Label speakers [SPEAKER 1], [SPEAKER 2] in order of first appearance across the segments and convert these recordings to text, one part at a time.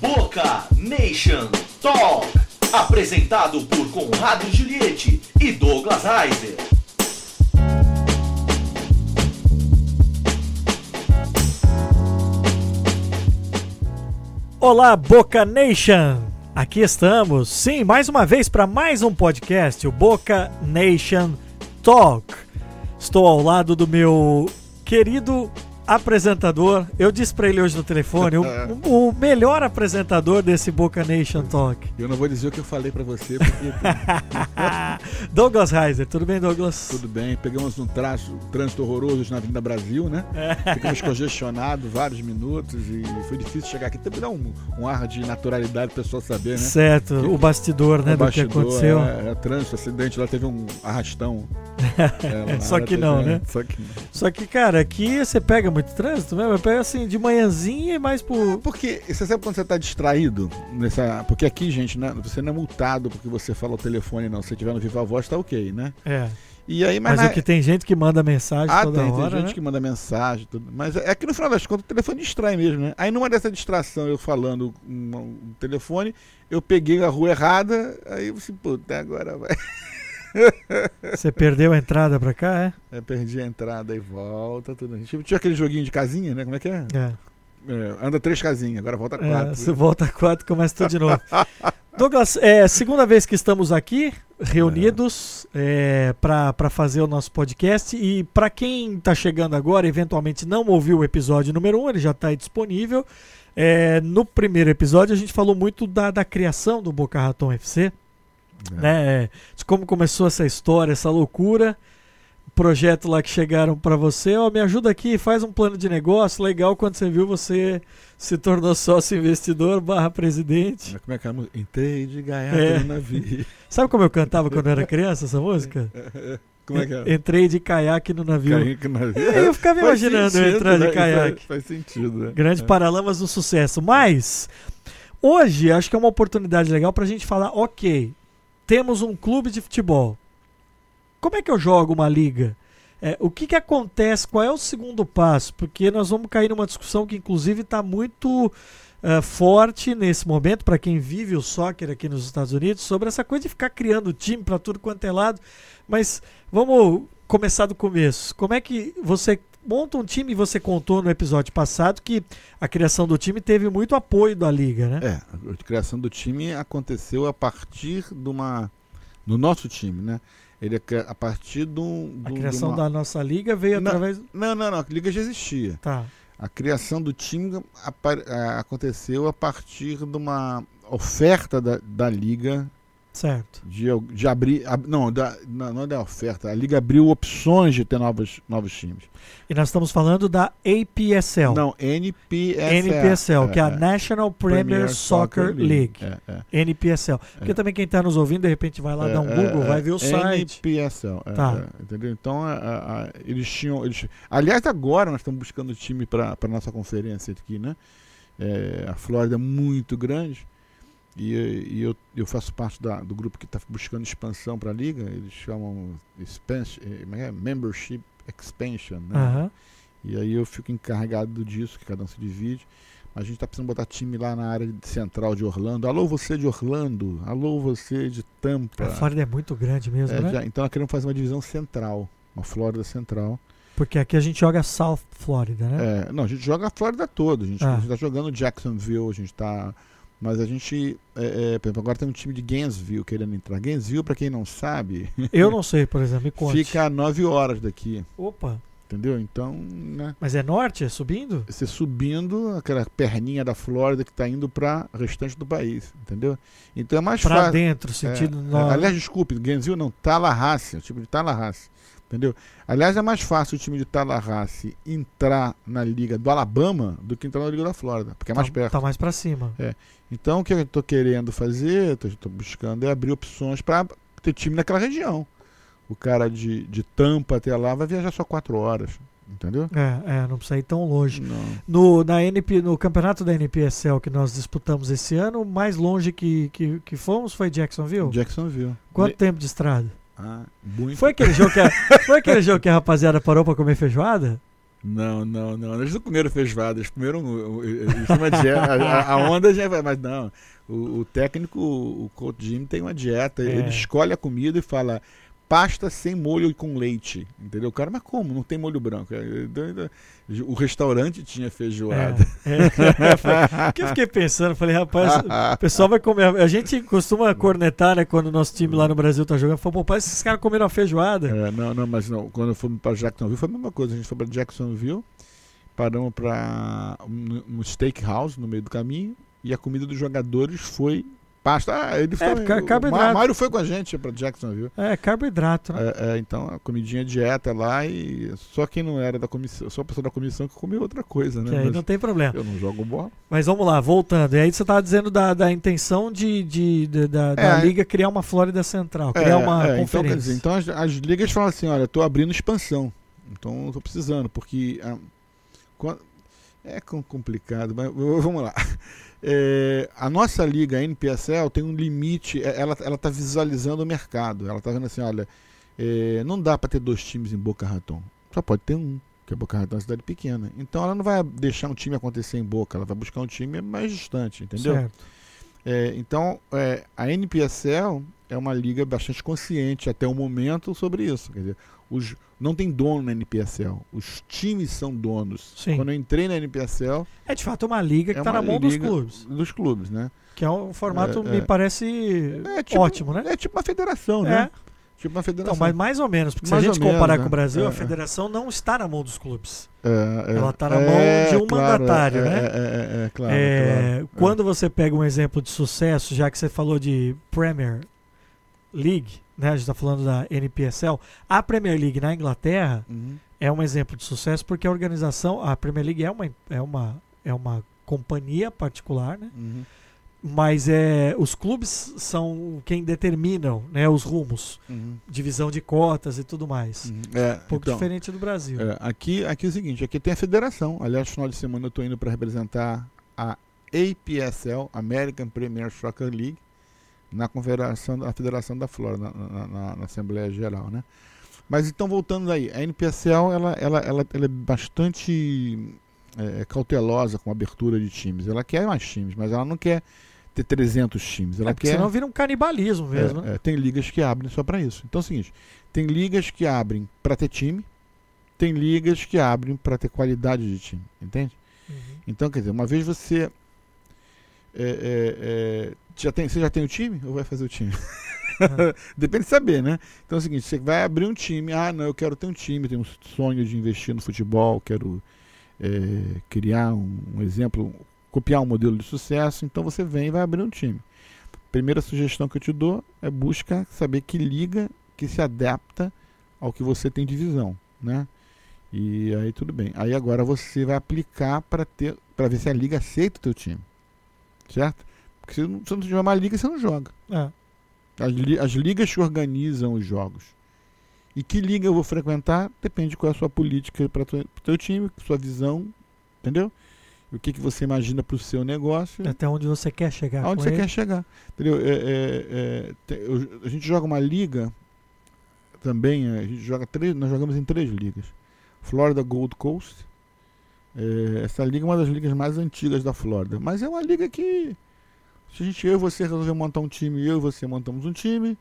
[SPEAKER 1] Boca Nation Talk. Apresentado por Conrado Juliette e Douglas Heiser.
[SPEAKER 2] Olá, Boca Nation! Aqui estamos, sim, mais uma vez para mais um podcast, o Boca Nation Talk. Estou ao lado do meu querido apresentador. Eu disse para ele hoje no telefone, o, o, melhor apresentador desse Boca Nation Talk.
[SPEAKER 3] Eu não vou dizer o que eu falei para você, porque.
[SPEAKER 2] Douglas Reiser, tudo bem, Douglas?
[SPEAKER 3] Tudo bem. Pegamos um traço, trânsito horroroso na Avenida Brasil, né? É. Ficamos congestionados vários minutos e foi difícil chegar aqui. Também dá um, um ar de naturalidade para o pessoal saber, né?
[SPEAKER 2] Certo, que, o bastidor, né, o do bastidor, que aconteceu.
[SPEAKER 3] É, é, trânsito, acidente, lá teve um arrastão.
[SPEAKER 2] É, Só que não, né? Só que, Só que, cara, aqui você pega muito trânsito mesmo? Eu pego assim, de manhãzinha e mais por.
[SPEAKER 3] Porque você sabe quando você tá distraído? Nessa... Porque aqui, gente, né, você não é multado porque você fala o telefone, não. Se você tiver no Viva Voz, tá ok, né?
[SPEAKER 2] É. E aí, mas, mas na... o que tem gente que manda mensagem ah, toda
[SPEAKER 3] tem,
[SPEAKER 2] hora,
[SPEAKER 3] tem gente
[SPEAKER 2] né?
[SPEAKER 3] que manda mensagem, tudo. mas é que no final das contas o telefone distrai mesmo, né? Aí numa dessa distração, eu falando um, um telefone, eu peguei a rua errada, aí disse, pô, até agora vai.
[SPEAKER 2] Você perdeu a entrada pra cá,
[SPEAKER 3] é? É, perdi a entrada e volta, tudo. A gente tinha aquele joguinho de casinha, né? Como é que é? É. é anda três casinhas, agora volta é, quatro. É,
[SPEAKER 2] você volta quatro, começa tudo de novo. Douglas, é segunda vez que estamos aqui reunidos é. é para fazer o nosso podcast. E para quem está chegando agora, eventualmente não ouviu o episódio número 1, um, ele já está disponível. É, no primeiro episódio, a gente falou muito da, da criação do Boca Raton FC. É. Né? De como começou essa história, essa loucura. Projeto lá que chegaram para você, ó, me ajuda aqui, faz um plano de negócio legal. Quando você viu, você se tornou sócio investidor barra presidente.
[SPEAKER 3] Como é que é a música? Entrei de gaiato é. no navio.
[SPEAKER 2] Sabe como eu cantava quando eu era criança essa música?
[SPEAKER 3] Como é que é?
[SPEAKER 2] Entrei de caiaque no navio.
[SPEAKER 3] Caiaque no navio.
[SPEAKER 2] É, eu ficava imaginando sentido, entrar né? de caiaque.
[SPEAKER 3] Faz, faz sentido. Né?
[SPEAKER 2] Grandes é. paralamas do sucesso. Mas, hoje, acho que é uma oportunidade legal para a gente falar, ok, temos um clube de futebol. Como é que eu jogo uma liga? É, o que, que acontece? Qual é o segundo passo? Porque nós vamos cair numa discussão que, inclusive, está muito uh, forte nesse momento para quem vive o soccer aqui nos Estados Unidos sobre essa coisa de ficar criando time para tudo quanto é lado. Mas vamos começar do começo. Como é que você monta um time, você contou no episódio passado que a criação do time teve muito apoio da liga, né?
[SPEAKER 3] É, a criação do time aconteceu a partir de uma no nosso time, né? Ele é a partir do,
[SPEAKER 2] do a criação uma... da nossa liga veio
[SPEAKER 3] não,
[SPEAKER 2] através
[SPEAKER 3] Não, não, não, a liga já existia.
[SPEAKER 2] Tá.
[SPEAKER 3] A criação do time aconteceu a partir de uma oferta da, da liga
[SPEAKER 2] Certo.
[SPEAKER 3] De, de abrir. Ab, não, da, não é da oferta. A Liga abriu opções de ter novos, novos times.
[SPEAKER 2] E nós estamos falando da APSL.
[SPEAKER 3] Não, NPSL.
[SPEAKER 2] NPSL, é, que é a é. National Premier, Premier Soccer, Soccer, League. League. É, é. NPSL. Porque é. também quem está nos ouvindo, de repente vai lá dar um Google, vai ver o site.
[SPEAKER 3] NPSL. tá. entendeu? Então, a, a, eles tinham. Eles, aliás, agora nós estamos buscando time para a nossa conferência aqui, né? a Flórida é muito grande. E, e eu, eu, faço parte da, do grupo que está buscando expansão para a liga. Eles chamam expansion, é, é? Membership Expansion. Né?
[SPEAKER 2] Uhum.
[SPEAKER 3] E aí eu fico encarregado disso, que cada um se divide. A gente está precisando botar time lá na área central de Orlando. Alô, você de Orlando. Alô, você de Tampa.
[SPEAKER 2] A Flórida é muito grande mesmo,
[SPEAKER 3] é,
[SPEAKER 2] né?
[SPEAKER 3] Já, então nós queremos fazer uma divisão central. Uma Flórida central.
[SPEAKER 2] Porque aqui a gente joga South Florida, né?
[SPEAKER 3] É, não, a gente joga a Flórida toda. A gente ah. está jogando Jacksonville, a gente está mas a gente, é, é, por exemplo, agora tem um time de Gainesville querendo entrar. Gainesville, para quem não sabe.
[SPEAKER 2] Eu não sei, por exemplo, me conte.
[SPEAKER 3] Fica a 9 horas daqui.
[SPEAKER 2] Opa!
[SPEAKER 3] Entendeu? Então, né?
[SPEAKER 2] Mas é norte? É subindo?
[SPEAKER 3] Você subindo, aquela perninha da Flórida que está indo para o restante do país, entendeu? Então é mais fácil. Para
[SPEAKER 2] dentro, sentido
[SPEAKER 3] é,
[SPEAKER 2] norte.
[SPEAKER 3] aliás, desculpe, Gainesville não, Tallahassee, o time de Tallahassee. Entendeu? Aliás, é mais fácil o time de Tallahassee entrar na liga do Alabama do que entrar na liga da Flórida, porque é mais
[SPEAKER 2] tá,
[SPEAKER 3] perto.
[SPEAKER 2] Tá mais para cima.
[SPEAKER 3] É. Então, o que eu estou querendo fazer, estou buscando, é abrir opções para ter time naquela região. O cara de, de Tampa até lá vai viajar só quatro horas. Entendeu?
[SPEAKER 2] É, é, não precisa ir tão longe. No, na NP, no campeonato da NPSL que nós disputamos esse ano, o mais longe que, que, que fomos foi Jacksonville?
[SPEAKER 3] Jacksonville.
[SPEAKER 2] Quanto tempo de estrada?
[SPEAKER 3] Ah, muito.
[SPEAKER 2] Foi aquele jogo que a, foi aquele jogo que a rapaziada parou para comer feijoada?
[SPEAKER 3] Não, não, não. Eles não comeram feijoada, eles comeram. Eles uma dieta. A, a onda já vai, mas não. O, o técnico, o coach Jim, tem uma dieta.
[SPEAKER 2] É.
[SPEAKER 3] Ele escolhe a comida e fala pasta sem molho e com leite. Entendeu? O cara, mas como? Não tem molho branco. É, então, então, O restaurante tinha feijoada.
[SPEAKER 2] É, é. que eu fiquei pensando, falei, rapaz, o pessoal vai comer. A gente costuma cornetar, né, quando o nosso time lá no Brasil tá jogando. Falou, pô, parece que esses caras comeram a feijoada.
[SPEAKER 3] É, não, não, mas não. Quando fomos para Jacksonville foi a mesma coisa. A gente foi para Jacksonville, paramos para um, um steakhouse no meio do caminho e a comida dos jogadores foi pasta. Ah, ele foi.
[SPEAKER 2] É, ca-
[SPEAKER 3] o
[SPEAKER 2] carboidrato.
[SPEAKER 3] Ma- Mário foi com a gente para Jacksonville.
[SPEAKER 2] É, carboidrato, né?
[SPEAKER 3] É, é, então a comidinha dieta lá e só quem não era da comissão, só a pessoa da comissão que comeu outra coisa, né?
[SPEAKER 2] Que aí
[SPEAKER 3] Mas
[SPEAKER 2] não tem problema.
[SPEAKER 3] Eu não jogo bola.
[SPEAKER 2] Mas vamos lá, voltando. E aí você tava dizendo da, da intenção de, de- de- da, da
[SPEAKER 3] É.
[SPEAKER 2] Liga criar uma Flórida Central, criar uma
[SPEAKER 3] é, então,
[SPEAKER 2] conferência.
[SPEAKER 3] quer dizer, então as, as ligas falam assim, olha, tô abrindo expansão. Então tô precisando, porque ah, quan- é com- complicado, mas vamos lá. É, a nossa liga, a NPSL, tem um limite, é, ela, ela tá visualizando o mercado. Ela tá vendo assim, olha, é, não dá para ter dois times em Boca Raton. Só pode ter um, que é Boca Raton é uma cidade pequena. Então ela não vai deixar um time acontecer em Boca, ela vai buscar um time mais distante, entendeu?
[SPEAKER 2] Certo.
[SPEAKER 3] É, então, é, a NPSL é uma liga bastante consciente até o momento sobre isso. Quer dizer, os, não tem dono na NPSL, os times são donos.
[SPEAKER 2] Sim.
[SPEAKER 3] Quando eu entrei na NPSL,
[SPEAKER 2] É de fato uma liga que
[SPEAKER 3] é
[SPEAKER 2] tá na mão dos clubes.
[SPEAKER 3] dos clubes, né?
[SPEAKER 2] Que é um formato,
[SPEAKER 3] É,
[SPEAKER 2] me
[SPEAKER 3] é.
[SPEAKER 2] parece
[SPEAKER 3] É tipo-
[SPEAKER 2] ótimo, né?
[SPEAKER 3] É tipo uma federação,
[SPEAKER 2] É.
[SPEAKER 3] né? Tipo uma
[SPEAKER 2] Então,
[SPEAKER 3] federação.
[SPEAKER 2] mas mais ou menos, porque
[SPEAKER 3] Mais
[SPEAKER 2] se a gente comparar
[SPEAKER 3] menos,
[SPEAKER 2] com o
[SPEAKER 3] né?
[SPEAKER 2] Brasil,
[SPEAKER 3] É,
[SPEAKER 2] a
[SPEAKER 3] é.
[SPEAKER 2] federação não está na mão dos clubes.
[SPEAKER 3] É, é,
[SPEAKER 2] ela tá na
[SPEAKER 3] é,
[SPEAKER 2] mão de um
[SPEAKER 3] claro,
[SPEAKER 2] mandatário,
[SPEAKER 3] é,
[SPEAKER 2] né?
[SPEAKER 3] É, é, é, claro,
[SPEAKER 2] É,
[SPEAKER 3] claro.
[SPEAKER 2] Quando você pega um exemplo de sucesso, já que você falou de Premier League, né? A gente está falando da NPSL, a Premier League na Inglaterra
[SPEAKER 3] Uhum.
[SPEAKER 2] é um exemplo de sucesso porque a organização, a Premier League é uma, é uma, é uma companhia particular, né?
[SPEAKER 3] Uhum.
[SPEAKER 2] Mas é, os clubes são quem determinam né, os rumos,
[SPEAKER 3] Uhum.
[SPEAKER 2] divisão de cotas e tudo mais.
[SPEAKER 3] Uhum. É,
[SPEAKER 2] Um pouco
[SPEAKER 3] então,
[SPEAKER 2] diferente do Brasil.
[SPEAKER 3] É, aqui, aqui é o seguinte, aqui tem a federação. Aliás, no final de semana eu estou indo para representar a APSL, American Premier Soccer League, na confederação, a federação da Flórida, na, na- na- Assembleia Geral, né? Mas então voltando daí, a NPSL ela, ela, ela, ela é bastante é, cautelosa com a abertura de times. Ela quer mais times, mas ela não quer ter 300 times. Ela
[SPEAKER 2] É,
[SPEAKER 3] quer
[SPEAKER 2] senão vira um canibalismo mesmo, né?
[SPEAKER 3] é, é, tem ligas que abrem só para isso. Então é o seguinte: tem ligas que abrem para ter time, tem ligas que abrem para ter qualidade de time, entende?
[SPEAKER 2] Uhum.
[SPEAKER 3] Então, quer dizer, uma vez você é, é, é, já tem, você já tem o time ou vai fazer o time? Depende de saber, né? Então é o seguinte: você vai abrir um time, ah, não, eu quero ter um time, tenho um sonho de investir no futebol, quero é, criar um, um exemplo, copiar um modelo de sucesso, então você vem e vai abrir um time. Primeira sugestão que eu te dou é busca saber que liga que se adapta ao que você tem de visão, né? E aí tudo bem. Aí agora você vai aplicar para ter para ver se a liga aceita o teu time. Certo? Porque se não, se não tiver uma liga, você não joga.
[SPEAKER 2] É.
[SPEAKER 3] As, li- as ligas que organizam os jogos. E que liga eu vou frequentar depende de qual é a sua política para o teu time, sua visão, entendeu? O que, que você imagina para o seu negócio.
[SPEAKER 2] Até onde você quer chegar
[SPEAKER 3] Aonde você
[SPEAKER 2] ele.
[SPEAKER 3] quer chegar. Entendeu? É, é, é, te- eu- a gente joga uma liga também, a gente joga três, nós jogamos em três ligas. Florida Gold Coast. É, essa liga é uma das ligas mais antigas da Flórida. Mas é uma liga que se a gente, eu e você resolver montar um time, eu e você montamos um time.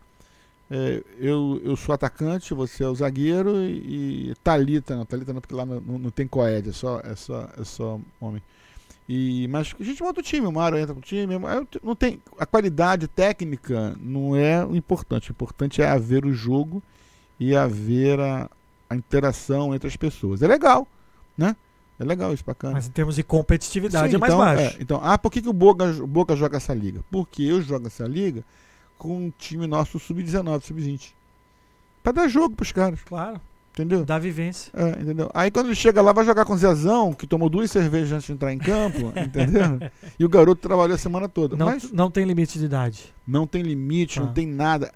[SPEAKER 3] é, eu, eu sou atacante, você é o zagueiro e, e Thalita, não, Thalita não, porque lá não, não- tem coed, é só, é só, é só homem. E, mas a gente monta o time, o Mário entra com o time. Não tem, a qualidade técnica não é o importante. O importante é haver o jogo e haver a, a interação entre as pessoas. É legal, né? É legal isso, bacana.
[SPEAKER 2] Mas em termos de competitividade
[SPEAKER 3] Sim,
[SPEAKER 2] é mais
[SPEAKER 3] então,
[SPEAKER 2] baixo.
[SPEAKER 3] é, então, ah, por que, que o Boca, o Boca joga essa liga? Porque eu jogo essa liga com um time nosso sub-19, sub-20. Pra dar jogo pros caras,
[SPEAKER 2] Claro,
[SPEAKER 3] entendeu?
[SPEAKER 2] dá vivência.
[SPEAKER 3] É, entendeu? Aí quando ele chega lá, vai jogar com o Zezão, que tomou duas cervejas antes de entrar em campo, entendeu? E o garoto trabalhou a semana toda.
[SPEAKER 2] Não,
[SPEAKER 3] Mas
[SPEAKER 2] não tem limite de idade.
[SPEAKER 3] não tem limite,
[SPEAKER 2] Ah.
[SPEAKER 3] não tem nada.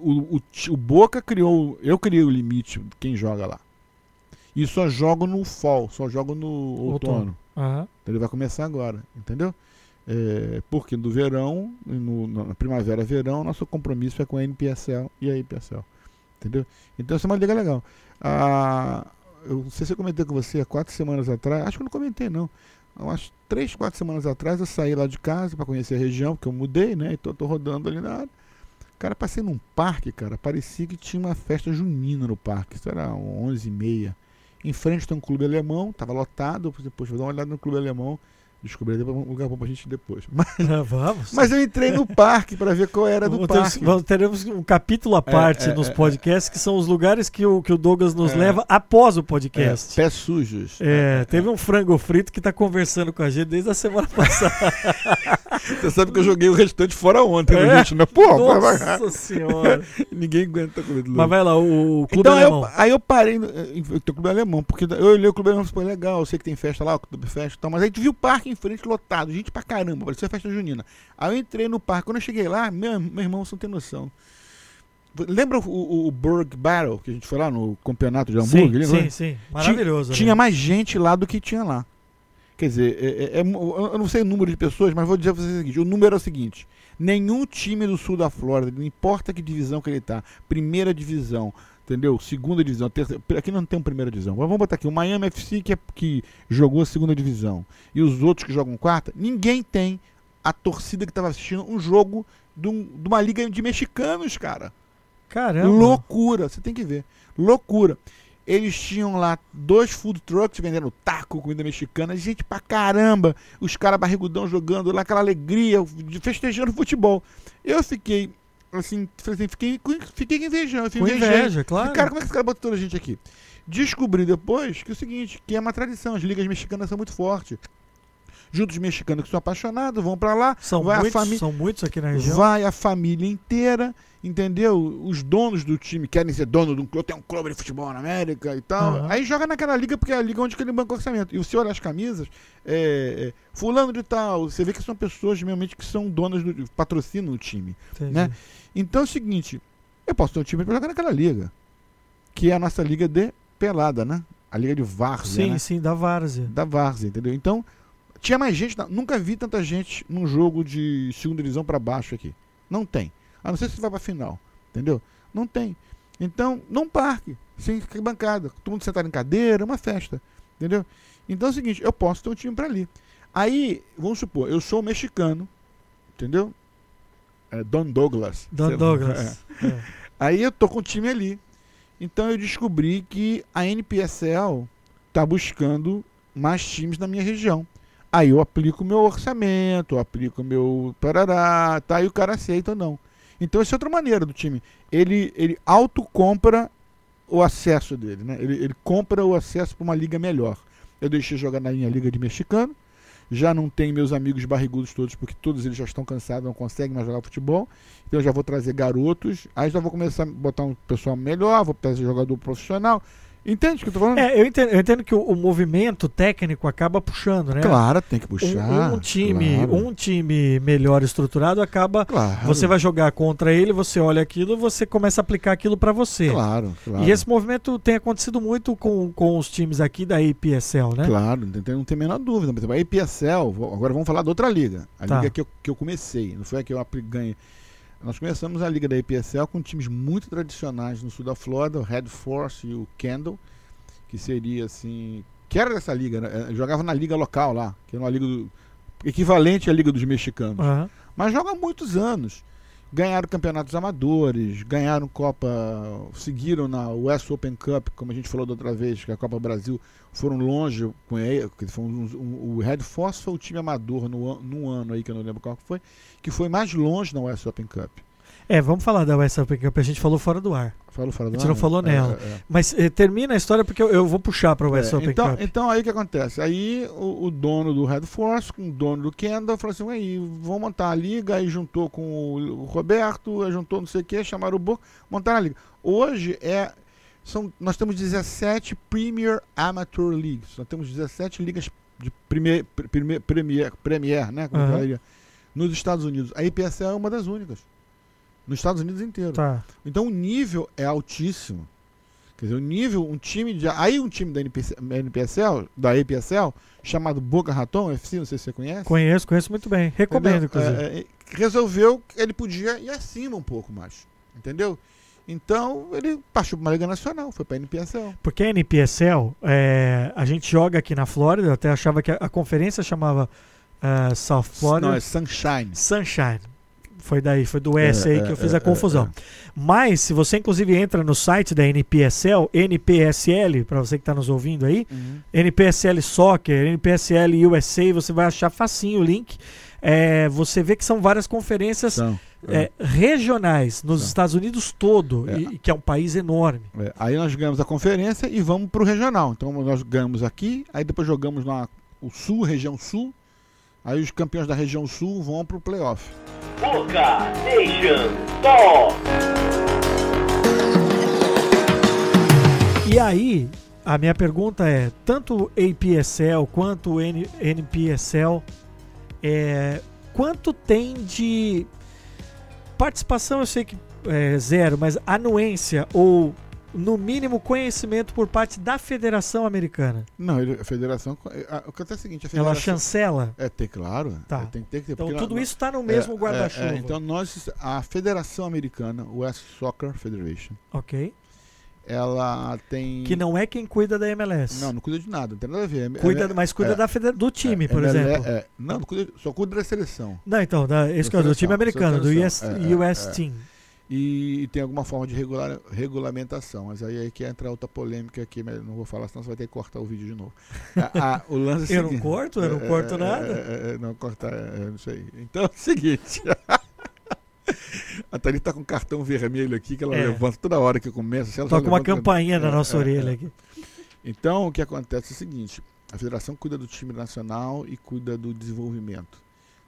[SPEAKER 3] O, o, o Boca criou. Eu criei o limite de quem joga lá. E só jogo no fall, só jogo no outono.
[SPEAKER 2] Outono.
[SPEAKER 3] Então ele vai começar agora, entendeu? É, porque no verão, no, na primavera, verão, nosso compromisso é com a NPSL e a IPSL. Entendeu? Então essa é uma liga legal. A, eu não sei se eu comentei com você há quatro semanas atrás, acho que eu não comentei não. Umas três, quatro semanas atrás eu saí lá de casa para conhecer a região, porque eu mudei, né? Então eu tô rodando ali na área. Cara, passei num parque, cara, parecia que tinha uma festa junina no parque. Isso era 11 e meia. Em frente tem um clube alemão, tava lotado. Depois vou dar uma olhada no clube alemão. Descobri um lugar bom pra gente depois. Mas,
[SPEAKER 2] Vamos.
[SPEAKER 3] mas eu entrei no parque para ver qual era do
[SPEAKER 2] Vamos
[SPEAKER 3] parque.
[SPEAKER 2] teremos um capítulo à
[SPEAKER 3] É,
[SPEAKER 2] parte
[SPEAKER 3] é,
[SPEAKER 2] nos
[SPEAKER 3] é,
[SPEAKER 2] podcasts, que são os lugares que o, que o Douglas nos
[SPEAKER 3] É.
[SPEAKER 2] leva após o
[SPEAKER 3] É,
[SPEAKER 2] podcast.
[SPEAKER 3] pés sujos.
[SPEAKER 2] É, teve um frango frito que tá conversando com a gente desde a semana passada.
[SPEAKER 3] Você sabe que eu joguei o restante fora ontem,
[SPEAKER 2] É?
[SPEAKER 3] né, gente? Né? Pô, vai, vai.
[SPEAKER 2] Nossa senhora.
[SPEAKER 3] ninguém aguenta comida
[SPEAKER 2] Mas vai lá, o, o Clube
[SPEAKER 3] Então
[SPEAKER 2] Alemão.
[SPEAKER 3] eu, aí eu parei no em- tem o Clube Alemão, porque eu olhei o Clube Alemão e falei, legal, eu sei que tem festa lá, o Clube Festa e tal, mas aí tu viu o parque em frente lotado, gente pra caramba, parecia festa junina. Aí eu entrei no parque, quando eu cheguei lá, meu, meu irmão, você não tem noção. Lembra o, o, Burg Battle, que a gente foi lá no campeonato de
[SPEAKER 2] sim,
[SPEAKER 3] hambúrguer? lembra?
[SPEAKER 2] sim, sim. Maravilhoso.
[SPEAKER 3] Tinha
[SPEAKER 2] né?
[SPEAKER 3] mais gente lá do que tinha lá. Quer dizer, é- é- é eu não sei o número de pessoas, mas vou dizer pra vocês o seguinte: o número é o seguinte. Nenhum time do sul da Flórida, não importa que divisão que ele tá, primeira divisão, entendeu? Segunda divisão, terceira, aqui não tem uma primeira divisão. Mas vamos botar aqui, o Miami FC que, é, que jogou a segunda divisão e os outros que jogam quarta, ninguém tem a torcida que estava assistindo um jogo de, um- de uma liga de mexicanos, cara.
[SPEAKER 2] Caramba.
[SPEAKER 3] Loucura, você tem que ver. Loucura. Eles tinham lá dois food trucks vendendo taco, comida mexicana, gente pra caramba. Os caras barrigudão jogando lá, aquela alegria, festejando futebol. Eu fiquei, assim, falei assim, fiquei, fiquei invejando. eu
[SPEAKER 2] Com inveja, claro.
[SPEAKER 3] Cara, como é que esse cara botou toda a gente aqui? Descobri depois que é o seguinte, que é uma tradição, as ligas mexicanas são muito fortes. Juntos os mexicanos que são apaixonados, vão pra lá,
[SPEAKER 2] São, muitos, são muitos aqui na região.
[SPEAKER 3] Vai a família inteira, entendeu? Os donos do time querem ser dono de um clube, tem um clube de futebol na América e tal.
[SPEAKER 2] Aham.
[SPEAKER 3] Aí joga naquela liga, porque é a liga onde que ele banca o orçamento. E você olha as camisas, é, é, fulano de tal, você vê que são pessoas realmente que são donas do patrocinam o time.
[SPEAKER 2] Entendi.
[SPEAKER 3] né? Então é o seguinte, eu posso ter um time pra jogar naquela liga, que é a nossa liga de pelada, né? A liga de várzea,
[SPEAKER 2] Sim,
[SPEAKER 3] né?
[SPEAKER 2] sim, da Várzea.
[SPEAKER 3] da várzea, entendeu? Então, tinha mais gente, nunca vi tanta gente num jogo de segunda divisão pra baixo aqui. Não tem. A não ser se vai pra final, entendeu? Não tem. Então, num parque, sem bancada, todo mundo sentado em cadeira, uma festa, entendeu? Então é o seguinte, eu posso ter um time pra ali. Aí, vamos supor, eu sou mexicano, entendeu? É Don Douglas. É.
[SPEAKER 2] Douglas. É.
[SPEAKER 3] Aí eu tô com o time ali. Então eu descobri que a NPSL tá buscando mais times na minha região. Aí eu aplico meu orçamento, eu aplico o meu parará, tá? E o cara aceita ou não. Então essa é outra maneira do time. Ele, ele autocompra o acesso dele, né? Ele, ele compra o acesso para uma liga melhor. Eu deixei jogar na minha liga de mexicano. Já não tenho meus amigos barrigudos todos, porque todos eles já estão cansados, não conseguem mais jogar futebol. Então eu já vou trazer garotos. Aí já vou começar a botar um pessoal melhor, vou trazer jogador profissional. Entende o que eu tô falando?
[SPEAKER 2] É, eu entendo, eu entendo que o, o movimento técnico acaba puxando, né?
[SPEAKER 3] Claro, tem que
[SPEAKER 2] Um-
[SPEAKER 3] puxar.
[SPEAKER 2] um, time,
[SPEAKER 3] claro,
[SPEAKER 2] um time melhor estruturado acaba.
[SPEAKER 3] claro,
[SPEAKER 2] Você vai jogar contra ele, você olha aquilo, você começa a aplicar aquilo pra você.
[SPEAKER 3] Claro, claro.
[SPEAKER 2] E esse movimento tem acontecido muito com, com os times aqui da APSL, né?
[SPEAKER 3] Claro, não tem, não tem a menor dúvida. Por exemplo, a vou- agora vamos falar da outra liga. A
[SPEAKER 2] Tá.
[SPEAKER 3] liga que eu, que eu comecei, não foi a que eu ganhei. Nós começamos a liga da EPSL com times muito tradicionais no sul da Flórida, o Red Force e o Kendall, que seria assim. Que era dessa liga, né? Eh, jogava na liga local lá, que era uma liga do, equivalente à liga dos mexicanos.
[SPEAKER 2] Aham.
[SPEAKER 3] Mas joga há muitos anos. Ganharam campeonatos amadores, ganharam Copa, seguiram na West Open Cup, como a gente falou da outra vez, que a Copa Brasil foram longe com ele. foi um- um- o Red Force foi o time amador no, num ano aí, que eu não lembro qual que foi, que foi mais longe na West Open Cup.
[SPEAKER 2] É, vamos falar da West Cup, a gente falou fora do ar.
[SPEAKER 3] Falou fora do
[SPEAKER 2] A gente
[SPEAKER 3] ar,
[SPEAKER 2] não falou
[SPEAKER 3] É,
[SPEAKER 2] nela.
[SPEAKER 3] é, é.
[SPEAKER 2] Mas eh, termina a história porque eu, eu vou puxar pra West
[SPEAKER 3] É,
[SPEAKER 2] Open
[SPEAKER 3] então,
[SPEAKER 2] Cup.
[SPEAKER 3] então aí o que acontece? Aí o, o dono do Red Force, com o dono do Kendall, falou assim: aí, vamos montar a liga. Aí juntou com o, o Roberto, aí juntou não sei o que, chamaram o Boca, montaram a liga. Hoje é. São, nós temos 17 Premier Amateur Leagues. Nós temos 17 ligas de premier, premier, premier, premier né? Como falaria, nos Estados Unidos. A IPSL é uma das únicas. Nos Estados Unidos inteiro.
[SPEAKER 2] Tá.
[SPEAKER 3] Então o nível é altíssimo. Quer dizer, o nível, um time de. Aí um time da NPC, NPSL, da EPSL, chamado Boca Raton FC, não sei se você conhece.
[SPEAKER 2] Conheço, conheço muito bem. Recomendo,
[SPEAKER 3] entendeu?
[SPEAKER 2] inclusive.
[SPEAKER 3] É, é, resolveu que ele podia ir acima um pouco mais. Entendeu? Então ele partiu para uma Liga Nacional, foi para a NPSL.
[SPEAKER 2] Porque a NPSL, é, a gente joga aqui na Flórida, até achava que a, a conferência chamava uh, South Florida.
[SPEAKER 3] Não, é Sunshine.
[SPEAKER 2] Sunshine. Foi daí, foi do S aí
[SPEAKER 3] É,
[SPEAKER 2] que eu
[SPEAKER 3] é,
[SPEAKER 2] fiz
[SPEAKER 3] é,
[SPEAKER 2] a confusão.
[SPEAKER 3] é,
[SPEAKER 2] Mas, se você inclusive entra no site da NPSL, NPSL, para você que está nos ouvindo aí,
[SPEAKER 3] Uhum.
[SPEAKER 2] NPSL Soccer, NPSL USA, você vai achar facinho o link. É, você vê que são várias conferências
[SPEAKER 3] São,
[SPEAKER 2] é, regionais nos
[SPEAKER 3] São.
[SPEAKER 2] Estados Unidos todo,
[SPEAKER 3] É.
[SPEAKER 2] e, que é um país enorme.
[SPEAKER 3] É, aí nós ganhamos a conferência e vamos para o regional. Então nós ganhamos aqui, aí depois jogamos na o sul, região sul. Aí os campeões da região sul vão para o playoff.
[SPEAKER 1] Boca Nation.
[SPEAKER 2] E aí, a minha pergunta é: tanto APSL quanto o N- NPSL, é, quanto tem de participação? Eu sei que é zero, mas anuência ou no mínimo conhecimento por parte da Federação Americana.
[SPEAKER 3] Não, ele- a federação. O que é o seguinte:
[SPEAKER 2] Ela chancela.
[SPEAKER 3] É, tem, claro.
[SPEAKER 2] Tá.
[SPEAKER 3] é, tem que ter.
[SPEAKER 2] Então tudo
[SPEAKER 3] nós-
[SPEAKER 2] isso está no
[SPEAKER 3] é,
[SPEAKER 2] mesmo
[SPEAKER 3] é,
[SPEAKER 2] guarda-chuva.
[SPEAKER 3] é, então nós, a Federação Americana, West Soccer Federation,
[SPEAKER 2] Ok.
[SPEAKER 3] ela tem.
[SPEAKER 2] Que não é quem cuida da MLS.
[SPEAKER 3] Não, não cuida de nada, não tem nada a ver.
[SPEAKER 2] cuida, mas cuida
[SPEAKER 3] é,
[SPEAKER 2] da federa- do time,
[SPEAKER 3] é,
[SPEAKER 2] por exemplo.
[SPEAKER 3] não, não cuida, só cuida da seleção.
[SPEAKER 2] Não, então, da, esse que é do time americano, do US, US. Team.
[SPEAKER 3] E, e tem alguma forma de regular, regulamentação. Mas aí, aí que entra outra polêmica aqui, mas não vou falar, senão você vai ter que cortar o vídeo de novo. A- a- o lance é
[SPEAKER 2] Eu não
[SPEAKER 3] seguinte-
[SPEAKER 2] corto, eu não
[SPEAKER 3] É,
[SPEAKER 2] corto
[SPEAKER 3] é,
[SPEAKER 2] nada.
[SPEAKER 3] é, é, não, cortar, é, é, não sei. Então é o seguinte. A Thalita tá com um cartão vermelho aqui que ela
[SPEAKER 2] É.
[SPEAKER 3] levanta toda hora que começa. se ela só
[SPEAKER 2] Toca uma campainha na
[SPEAKER 3] É,
[SPEAKER 2] nossa
[SPEAKER 3] é,
[SPEAKER 2] orelha
[SPEAKER 3] é.
[SPEAKER 2] aqui.
[SPEAKER 3] Então, o que acontece é o seguinte: a federação cuida do time nacional e cuida do desenvolvimento,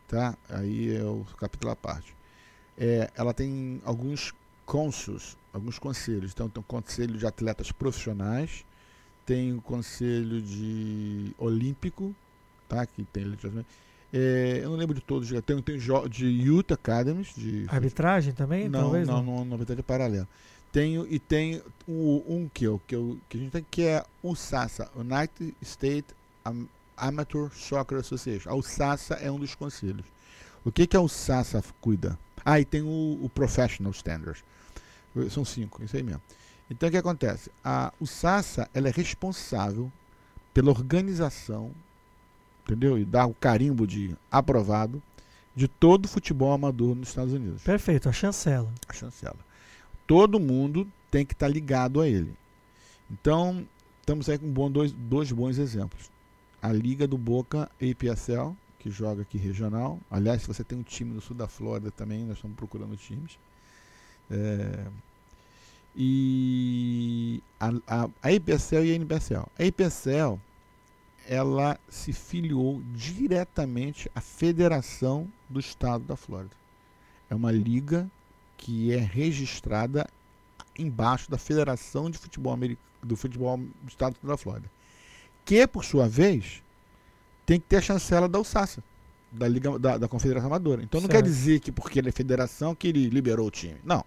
[SPEAKER 3] tá? Aí é o capítulo à parte. É, ela tem alguns consos, alguns conselhos. Então, tem o conselho de atletas profissionais, tem o conselho de olímpico, tá? Que tem é, eu não lembro de todos, tem, tem de Youth Academies, de
[SPEAKER 2] Arbitragem também,
[SPEAKER 3] não,
[SPEAKER 2] talvez?
[SPEAKER 3] não, não, na verdade é paralelo. Tenho e tem o, um que, eu, que, eu, que a gente tem que é o SASA, United States Am- Amateur Soccer Association. A USASA é um dos conselhos. O que, que a USASA cuida? Ah, e tem o, o Professional Standards. São cinco, isso aí mesmo. Então o que acontece? A USASA ela é responsável pela organização, entendeu? E dá o carimbo de aprovado de todo o futebol amador nos Estados Unidos
[SPEAKER 2] Perfeito, a chancela.
[SPEAKER 3] a chancela. Todo mundo tem que estar ligado a ele. Então, estamos aí com bom- dois, dois bons exemplos. A Liga do Boca APSL, que joga aqui regional. Aliás, se você tem um time no sul da Flórida também, nós estamos procurando times. É, e a, a, a APSL e a NPSL. A APSL, ela se filiou diretamente à Federação do Estado da Flórida. É uma liga que é registrada embaixo da Federação de Futebol do Futebol do Estado da Flórida, que por sua vez tem que ter a chancela da USASA, da Liga da, da Confederação Amadora. Então não quer dizer que porque ele é federação que ele liberou o time. Não.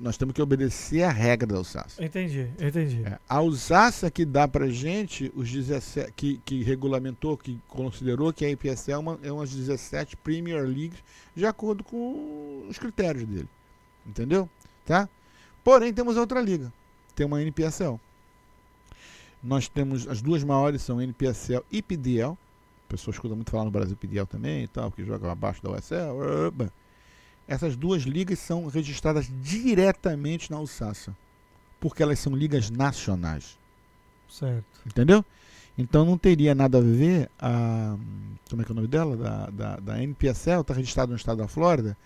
[SPEAKER 3] Nós temos que obedecer a regra da USASA.
[SPEAKER 2] Entendi, entendi.
[SPEAKER 3] É, a USASA que dá pra gente os 17 que, que regulamentou, que considerou que a IPSL é uma, é umas 17 Premier Leagues de acordo com os critérios dele. Entendeu? Tá? Porém, temos outra liga. Tem uma NPSL. Nós temos as duas maiores são NPSL e PDL. Pessoas escutam muito falar no Brasil PDL também e tal, que jogam abaixo da USL. Essas duas ligas são registradas diretamente na USASA, porque elas são ligas nacionais.
[SPEAKER 2] Certo.
[SPEAKER 3] Entendeu? Então não teria nada a ver a. Como é que é o nome dela? Da, da, da NPSL, está registrada no estado da Flórida,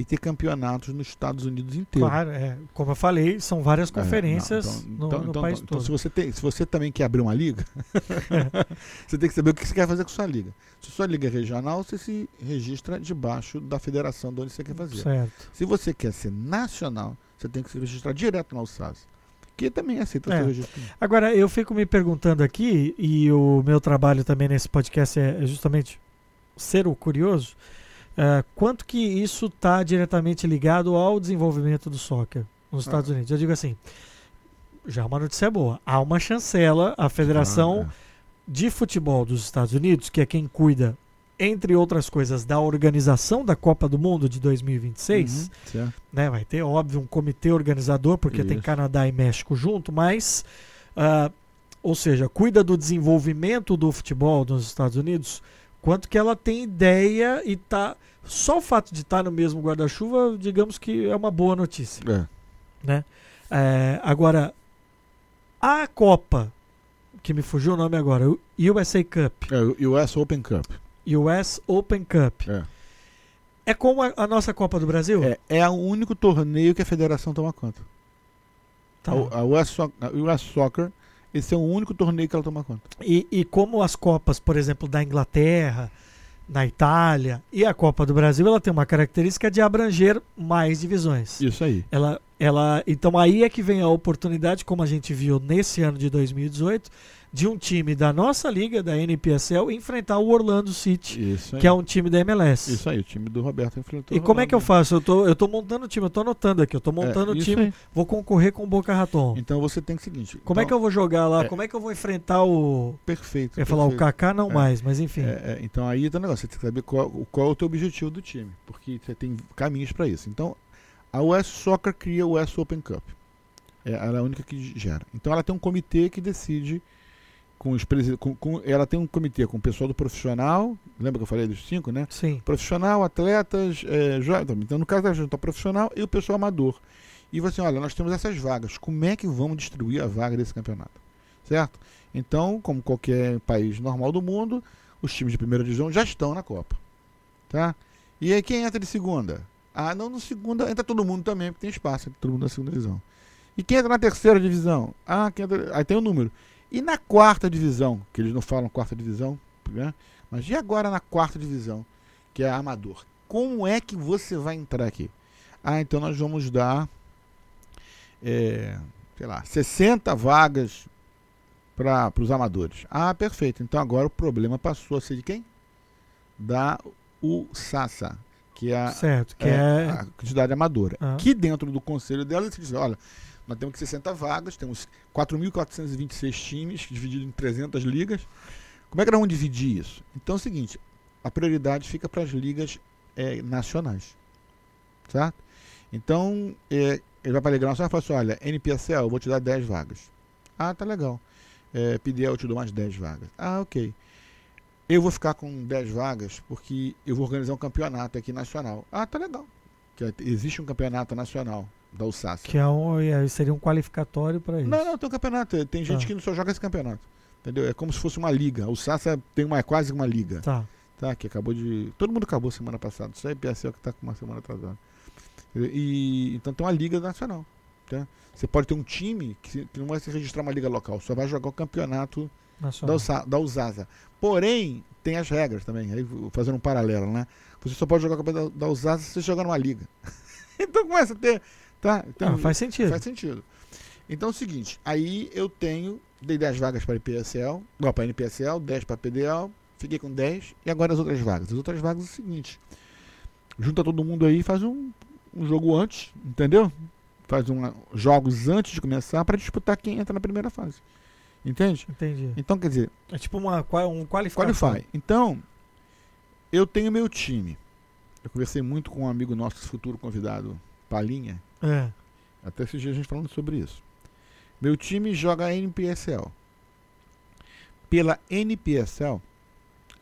[SPEAKER 3] e ter campeonatos nos Estados Unidos inteiro.
[SPEAKER 2] Claro, é, como eu falei, são várias
[SPEAKER 3] É,
[SPEAKER 2] conferências
[SPEAKER 3] não,
[SPEAKER 2] no,
[SPEAKER 3] então,
[SPEAKER 2] no
[SPEAKER 3] então,
[SPEAKER 2] país
[SPEAKER 3] então,
[SPEAKER 2] todo.
[SPEAKER 3] se, você tem, se você também quer abrir uma liga, você tem que saber o que você quer fazer com sua liga. Se sua liga é regional, você se registra debaixo da federação de onde você quer fazer.
[SPEAKER 2] Certo.
[SPEAKER 3] Se você quer ser nacional, você tem que se registrar direto na USAS, que também aceita
[SPEAKER 2] É.
[SPEAKER 3] seu registro.
[SPEAKER 2] Agora, eu fico me perguntando aqui, e o meu trabalho também nesse podcast é é justamente ser o curioso, é, quanto que isso está diretamente ligado ao desenvolvimento do soccer nos Estados
[SPEAKER 3] Ah.
[SPEAKER 2] Unidos. Eu digo assim, já uma notícia boa, há uma chancela, a Federação
[SPEAKER 3] Ah,
[SPEAKER 2] de Futebol dos Estados Unidos, que é quem cuida entre outras coisas, da organização da Copa do Mundo de 2026.
[SPEAKER 3] Uhum,
[SPEAKER 2] né? Vai ter, óbvio, um comitê organizador, porque tem
[SPEAKER 3] Isso.
[SPEAKER 2] Canadá e México junto, mas. ah, ou seja, cuida do desenvolvimento do futebol nos Estados Unidos, quanto que ela tem ideia e tá. Só o fato de estar no mesmo guarda-chuva, digamos que é uma boa notícia.
[SPEAKER 3] É.
[SPEAKER 2] né? É, agora, a Copa, que me fugiu o nome agora, o USA Cup,
[SPEAKER 3] É, US Open Cup.
[SPEAKER 2] US Open Cup,
[SPEAKER 3] É.
[SPEAKER 2] é como a, a nossa Copa do Brasil?
[SPEAKER 3] É, é o único torneio que a federação toma conta.
[SPEAKER 2] Tá.
[SPEAKER 3] A, a US, Soc- a US Soccer, esse é o único torneio que ela toma conta.
[SPEAKER 2] E, e como as Copas, por exemplo, da Inglaterra, na Itália e a Copa do Brasil, ela tem uma característica de abranger mais divisões.
[SPEAKER 3] Isso aí.
[SPEAKER 2] Ela, ela, então aí é que vem a oportunidade, como a gente viu nesse ano de 2018, de um time da nossa liga, da NPSL, enfrentar o Orlando City, que é um time da MLS.
[SPEAKER 3] Isso aí, o time do Roberto enfrentou.
[SPEAKER 2] E como é que eu faço? Eu tô, eu tô montando o time, eu tô anotando aqui, eu tô montando
[SPEAKER 3] É,
[SPEAKER 2] o time,
[SPEAKER 3] aí.
[SPEAKER 2] vou concorrer com o Boca Raton.
[SPEAKER 3] Então você tem o seguinte.
[SPEAKER 2] Como é que eu vou jogar lá?
[SPEAKER 3] é.
[SPEAKER 2] Como é que eu vou enfrentar o.
[SPEAKER 3] Perfeito.
[SPEAKER 2] Eu ia falar o
[SPEAKER 3] perfeito.
[SPEAKER 2] Kaká, não
[SPEAKER 3] É.
[SPEAKER 2] mais, mas enfim.
[SPEAKER 3] É, é, então aí tá o negócio, você tem que saber qual, qual é o teu objetivo do time, porque você tem caminhos para isso. Então, a US Soccer cria o US Open Cup. É, ela é a única que gera. Então ela tem um comitê que decide com os com, com- ela tem um comitê com o pessoal do profissional, lembra que eu falei dos cinco, né?
[SPEAKER 2] Sim.
[SPEAKER 3] Profissional, atletas, é, então no caso da junta profissional e o pessoal amador. E você, olha, nós temos essas vagas, como é que vamos distribuir a vaga desse campeonato? Certo? Então, como qualquer país normal do mundo, os times de primeira divisão já estão na Copa. Tá? E aí quem entra de segunda? Ah, não, no segunda entra todo mundo também, porque tem espaço, entra todo mundo na segunda divisão. E quem entra na terceira divisão? Ah, quem entra... aí tem o número. E na quarta divisão, que eles não falam quarta divisão, né? mas e agora na quarta divisão, que é a amador? Como é que você vai entrar aqui? Ah, então nós vamos dar, é, sei lá, 60 vagas para os amadores. Ah, perfeito. Então agora o problema passou a ser de quem? Da USASA, que é
[SPEAKER 2] Certo, que
[SPEAKER 3] é
[SPEAKER 2] é.
[SPEAKER 3] a quantidade amadora.
[SPEAKER 2] Ah.
[SPEAKER 3] Que dentro do conselho dela eles dizem, olha, nós temos que 60 vagas, temos 4.426 times, dividido em 300 ligas. Como é que nós vamos dividir isso? Então é o seguinte, a prioridade fica para as ligas eh, nacionais. Certo? Então, eh, ele vai para a Liga Nacional e fala assim, olha, NPSL, eu vou te dar 10 vagas. Ah, tá legal. É, PDL, eu te dou mais 10 vagas. Ah, ok. Eu vou ficar com 10 vagas porque eu vou organizar um campeonato aqui nacional. Ah, tá legal. Que é- existe um campeonato nacional da USASA.
[SPEAKER 2] Que é um, é, seria um qualificatório para isso.
[SPEAKER 3] Não, não, tem um campeonato. Tem gente
[SPEAKER 2] Tá.
[SPEAKER 3] que só joga esse campeonato. Entendeu? É como se fosse uma liga. O Sassa tem uma, é quase uma liga.
[SPEAKER 2] Tá.
[SPEAKER 3] Tá? Que acabou de. Todo mundo acabou semana passada. Só a IPSL que está com uma semana atrasada. E, então tem uma liga nacional. Tá? Você pode ter um time que, que não vai se registrar uma liga local, só vai jogar o campeonato da,
[SPEAKER 2] Nacional.
[SPEAKER 3] Da USASA. Porém, tem as regras também. Aí fazendo um paralelo, né? Você só pode jogar o campeonato da, da USASA se você jogar numa liga. então começa a ter. Tá? Então,
[SPEAKER 2] Ah, faz sentido.
[SPEAKER 3] Faz sentido. Então é o seguinte, aí eu tenho, dei 10 vagas para IPSL, não, para NPSL, 10 para PDL, fiquei com 10, e agora as outras vagas. As outras vagas é o seguinte, junta todo mundo aí e faz um, um jogo antes, entendeu? Faz um, jogos antes de começar para disputar quem entra na primeira fase. Entende?
[SPEAKER 2] Entendi.
[SPEAKER 3] Então, quer dizer,
[SPEAKER 2] É tipo uma, um qualificatório.
[SPEAKER 3] Qualify. Então, eu tenho meu time. Eu conversei muito com um amigo nosso, futuro convidado, Palinha,
[SPEAKER 2] É.
[SPEAKER 3] até esses dias a gente falando sobre isso. Meu time joga NPSL. Pela NPSL,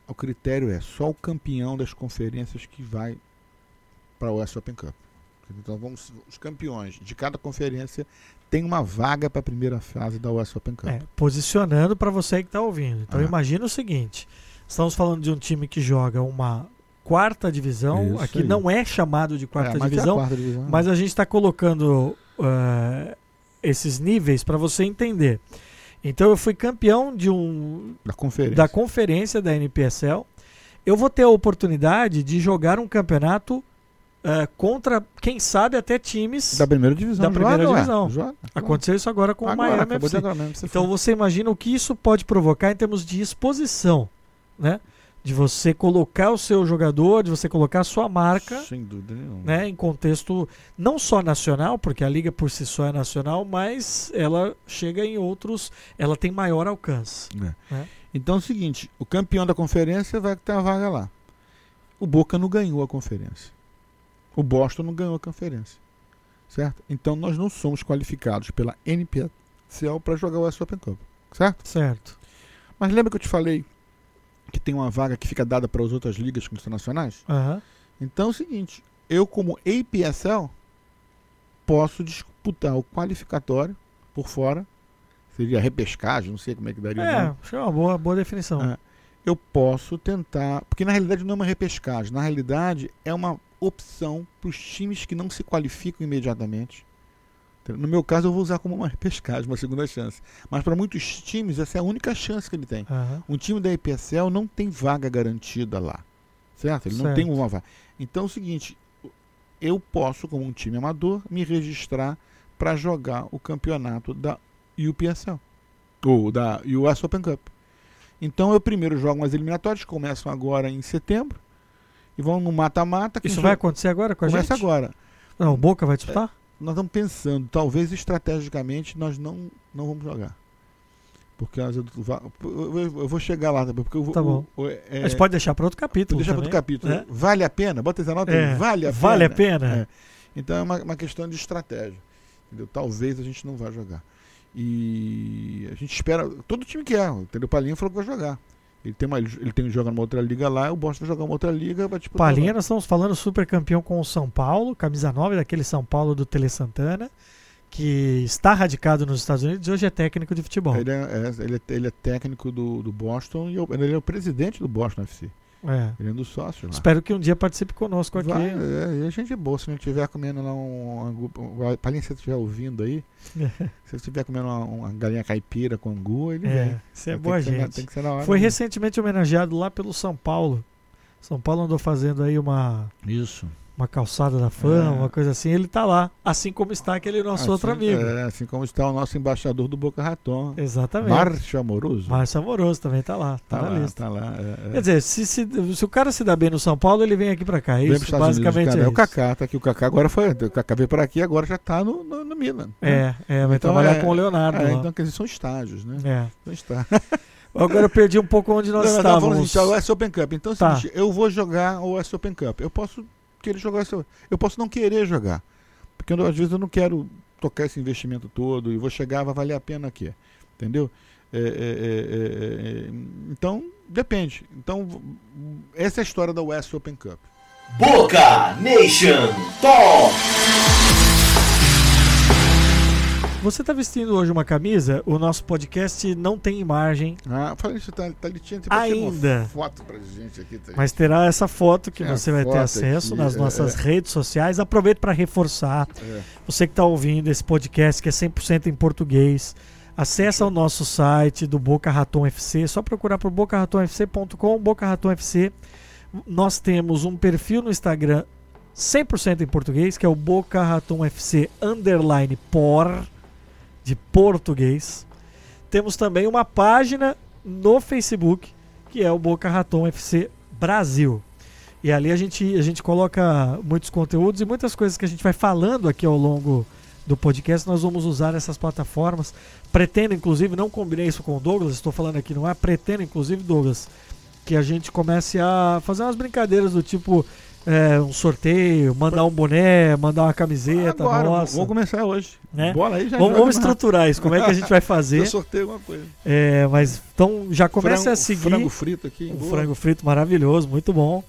[SPEAKER 3] o critério é só o campeão das conferências que vai para o US Open Cup. Então vamos, os campeões de cada conferência têm uma vaga para a primeira fase da US Open Cup.
[SPEAKER 2] É, posicionando para você que está ouvindo. Então
[SPEAKER 3] Ah.
[SPEAKER 2] imagina o seguinte: estamos falando de um time que joga uma quarta divisão.
[SPEAKER 3] Isso
[SPEAKER 2] Aqui
[SPEAKER 3] aí.
[SPEAKER 2] não é chamado de quarta
[SPEAKER 3] É, mas é
[SPEAKER 2] divisão,
[SPEAKER 3] quarta divisão.
[SPEAKER 2] mas a gente está colocando eh, esses níveis para você entender. Então eu fui campeão de um
[SPEAKER 3] da conferência.
[SPEAKER 2] da conferência da NPSL. Eu vou ter a oportunidade de jogar um campeonato eh, contra, quem sabe, até times.
[SPEAKER 3] Da primeira divisão.
[SPEAKER 2] Da primeira
[SPEAKER 3] joga,
[SPEAKER 2] divisão.
[SPEAKER 3] Joga.
[SPEAKER 2] Aconteceu isso agora com o
[SPEAKER 3] Agora,
[SPEAKER 2] Miami
[SPEAKER 3] acabou de
[SPEAKER 2] FC.
[SPEAKER 3] agora
[SPEAKER 2] Então
[SPEAKER 3] falou.
[SPEAKER 2] você imagina o que isso pode provocar em termos de exposição, né? De você colocar o seu jogador, de você colocar a sua marca,
[SPEAKER 3] Sem dúvida nenhuma.
[SPEAKER 2] né, em contexto não só nacional, porque a liga por si só é nacional, mas ela chega em outros, ela tem maior alcance.
[SPEAKER 3] É.
[SPEAKER 2] né?
[SPEAKER 3] Então é o seguinte, o campeão da conferência vai ter a vaga lá. O Boca não ganhou a conferência. O Boston não ganhou a conferência. Certo? Então nós não somos qualificados pela NPCL para jogar o US Open Cup. Certo?
[SPEAKER 2] Certo.
[SPEAKER 3] Mas lembra que eu te falei que tem uma vaga que fica dada para as outras ligas internacionais?
[SPEAKER 2] Aham.
[SPEAKER 3] Então é o seguinte, eu como APSL posso disputar o qualificatório por fora, seria repescagem, não sei como é que daria.
[SPEAKER 2] É, acho que é uma boa, boa definição.
[SPEAKER 3] É. Eu posso tentar, porque na realidade não é uma repescagem, na realidade é uma opção para os times que não se qualificam imediatamente. No meu caso eu vou usar como uma repescagem, uma segunda chance. Mas para muitos times essa é a única chance que ele tem.
[SPEAKER 2] Aham.
[SPEAKER 3] Um time da IPSL não tem vaga garantida lá. Certo? Ele não
[SPEAKER 2] Certo.
[SPEAKER 3] tem uma vaga. Então é o seguinte, eu posso, como um time amador, me registrar para jogar o campeonato da UPSL. Ou da US Open Cup. Então eu primeiro jogo umas eliminatórias, que começam agora em setembro. E vão no mata-mata.
[SPEAKER 2] Isso
[SPEAKER 3] jo-
[SPEAKER 2] vai acontecer agora com a
[SPEAKER 3] Começa
[SPEAKER 2] gente?
[SPEAKER 3] agora.
[SPEAKER 2] Não, o Boca vai disputar?
[SPEAKER 3] Nós estamos pensando, talvez estrategicamente nós não, não vamos jogar. Porque nós- eu, eu- eu vou chegar lá também. Porque eu,
[SPEAKER 2] Tá bom.
[SPEAKER 3] o- é,
[SPEAKER 2] a gente pode deixar para outro capítulo.
[SPEAKER 3] Deixa para outro capítulo.
[SPEAKER 2] né?
[SPEAKER 3] Vale a pena? Bota essa nota.
[SPEAKER 2] É,
[SPEAKER 3] Vale a
[SPEAKER 2] vale a
[SPEAKER 3] pena?
[SPEAKER 2] pena?
[SPEAKER 3] É. Então é uma, uma questão de estratégia. Entendeu? Talvez a gente não vá jogar. E a gente espera. Todo time quer. Entendeu? O Palinha falou que vai jogar. Ele tem, uma, ele tem jogo numa outra liga lá, o Boston vai jogar uma outra liga. Vai disputar
[SPEAKER 2] Palinha, nós estamos falando super campeão com o São Paulo, camisa 9 daquele São Paulo do Tele Santana, que está radicado nos Estados Unidos e hoje é técnico de futebol.
[SPEAKER 3] Ele é, é- ele é, ele é técnico do, do Boston e eu- ele é o presidente do Boston FC.
[SPEAKER 2] É.
[SPEAKER 3] Ele é dos sócios lá.
[SPEAKER 2] Espero que um dia participe conosco aqui.
[SPEAKER 3] Vai, é, e a gente é boa. Se não estiver comendo lá um. angu- Palinha, se você estiver ouvindo aí, se você estiver comendo uma, uma galinha caipira com angu, ele
[SPEAKER 2] É,
[SPEAKER 3] vem.
[SPEAKER 2] é boa
[SPEAKER 3] na-
[SPEAKER 2] gente.
[SPEAKER 3] na hora.
[SPEAKER 2] Foi
[SPEAKER 3] né?
[SPEAKER 2] recentemente homenageado lá pelo São Paulo. São Paulo andou fazendo aí uma,
[SPEAKER 3] Isso.
[SPEAKER 2] Uma calçada da fama,
[SPEAKER 3] É.
[SPEAKER 2] uma coisa assim. Ele tá lá, assim como está aquele nosso
[SPEAKER 3] Assim-
[SPEAKER 2] outro amigo.
[SPEAKER 3] É, assim como está o nosso embaixador do Boca Raton.
[SPEAKER 2] Exatamente.
[SPEAKER 3] Márcio Amoroso.
[SPEAKER 2] Márcio Amoroso também tá lá, tá,
[SPEAKER 3] tá
[SPEAKER 2] na
[SPEAKER 3] lá,
[SPEAKER 2] lista.
[SPEAKER 3] tá lá. é, é.
[SPEAKER 2] Quer dizer, se, se, se o cara se dá bem no São Paulo, ele vem aqui pra cá. É
[SPEAKER 3] Vem
[SPEAKER 2] isso,
[SPEAKER 3] Unidos,
[SPEAKER 2] basicamente
[SPEAKER 3] cara.
[SPEAKER 2] é
[SPEAKER 3] é o. Kaká, tá aqui. O Kaká agora foi. O Kaká veio para aqui agora já tá no, no, no Milan.
[SPEAKER 2] É, é, vai
[SPEAKER 3] Então
[SPEAKER 2] trabalhar
[SPEAKER 3] é-
[SPEAKER 2] com o Leonardo
[SPEAKER 3] É, então, quer dizer, são estágios, né?
[SPEAKER 2] É.
[SPEAKER 3] São estágios.
[SPEAKER 2] Agora eu perdi um pouco onde nós
[SPEAKER 3] Não, nós tava falando
[SPEAKER 2] estávamos.
[SPEAKER 3] assim, o US Open Cup. Então
[SPEAKER 2] Tá.
[SPEAKER 3] seguinte, eu vou jogar o US Open Cup. Eu posso o US Open Eu posso não querer jogar. Porque eu, às vezes eu não quero tocar esse investimento todo e vou chegar, vai valer a pena aqui. Entendeu? É, é, é, é, é, então, depende. Então, essa é a história da US Open Cup.
[SPEAKER 1] Boca Nation Talk.
[SPEAKER 2] Você tá vestindo hoje uma camisa, o nosso podcast não tem imagem,
[SPEAKER 3] Ah, falei isso, tá, tá tinha
[SPEAKER 2] Ainda.
[SPEAKER 3] uma foto pra gente aqui. Tá
[SPEAKER 2] mas terá essa foto que você vai ter acesso
[SPEAKER 3] aqui,
[SPEAKER 2] nas
[SPEAKER 3] é,
[SPEAKER 2] nossas
[SPEAKER 3] é.
[SPEAKER 2] redes sociais. Aproveito para reforçar,
[SPEAKER 3] É.
[SPEAKER 2] você que está ouvindo esse podcast que é 100% em português, acessa o nosso site do Boca Raton FC, é só procurar por bocaratonfc.com, Boca Raton FC. Nós temos um perfil no Instagram 100% em português, que é o Boca Raton FC underline por de português. Temos também uma página no Facebook, que é o Boca Raton FC Brasil. E ali a gente, a gente coloca muitos conteúdos e muitas coisas que a gente vai falando aqui ao longo do podcast. Nós vamos usar essas plataformas. Pretendo, inclusive, não combinei isso com o Douglas, estou falando aqui, não é? Pretendo, inclusive, Douglas, que a gente comece a fazer umas brincadeiras do tipo é, um sorteio, mandar um boné, mandar uma camiseta
[SPEAKER 3] Agora,
[SPEAKER 2] nossa.
[SPEAKER 3] vamos começar hoje.
[SPEAKER 2] Né?
[SPEAKER 3] Bola aí, já
[SPEAKER 2] Vamos, vamos estruturar isso, como é que a gente vai fazer.
[SPEAKER 3] Eu sorteio alguma coisa.
[SPEAKER 2] É, mas então já comece
[SPEAKER 3] frango,
[SPEAKER 2] a seguir
[SPEAKER 3] Frango frito aqui.
[SPEAKER 2] um
[SPEAKER 3] boa.
[SPEAKER 2] frango frito maravilhoso, muito bom.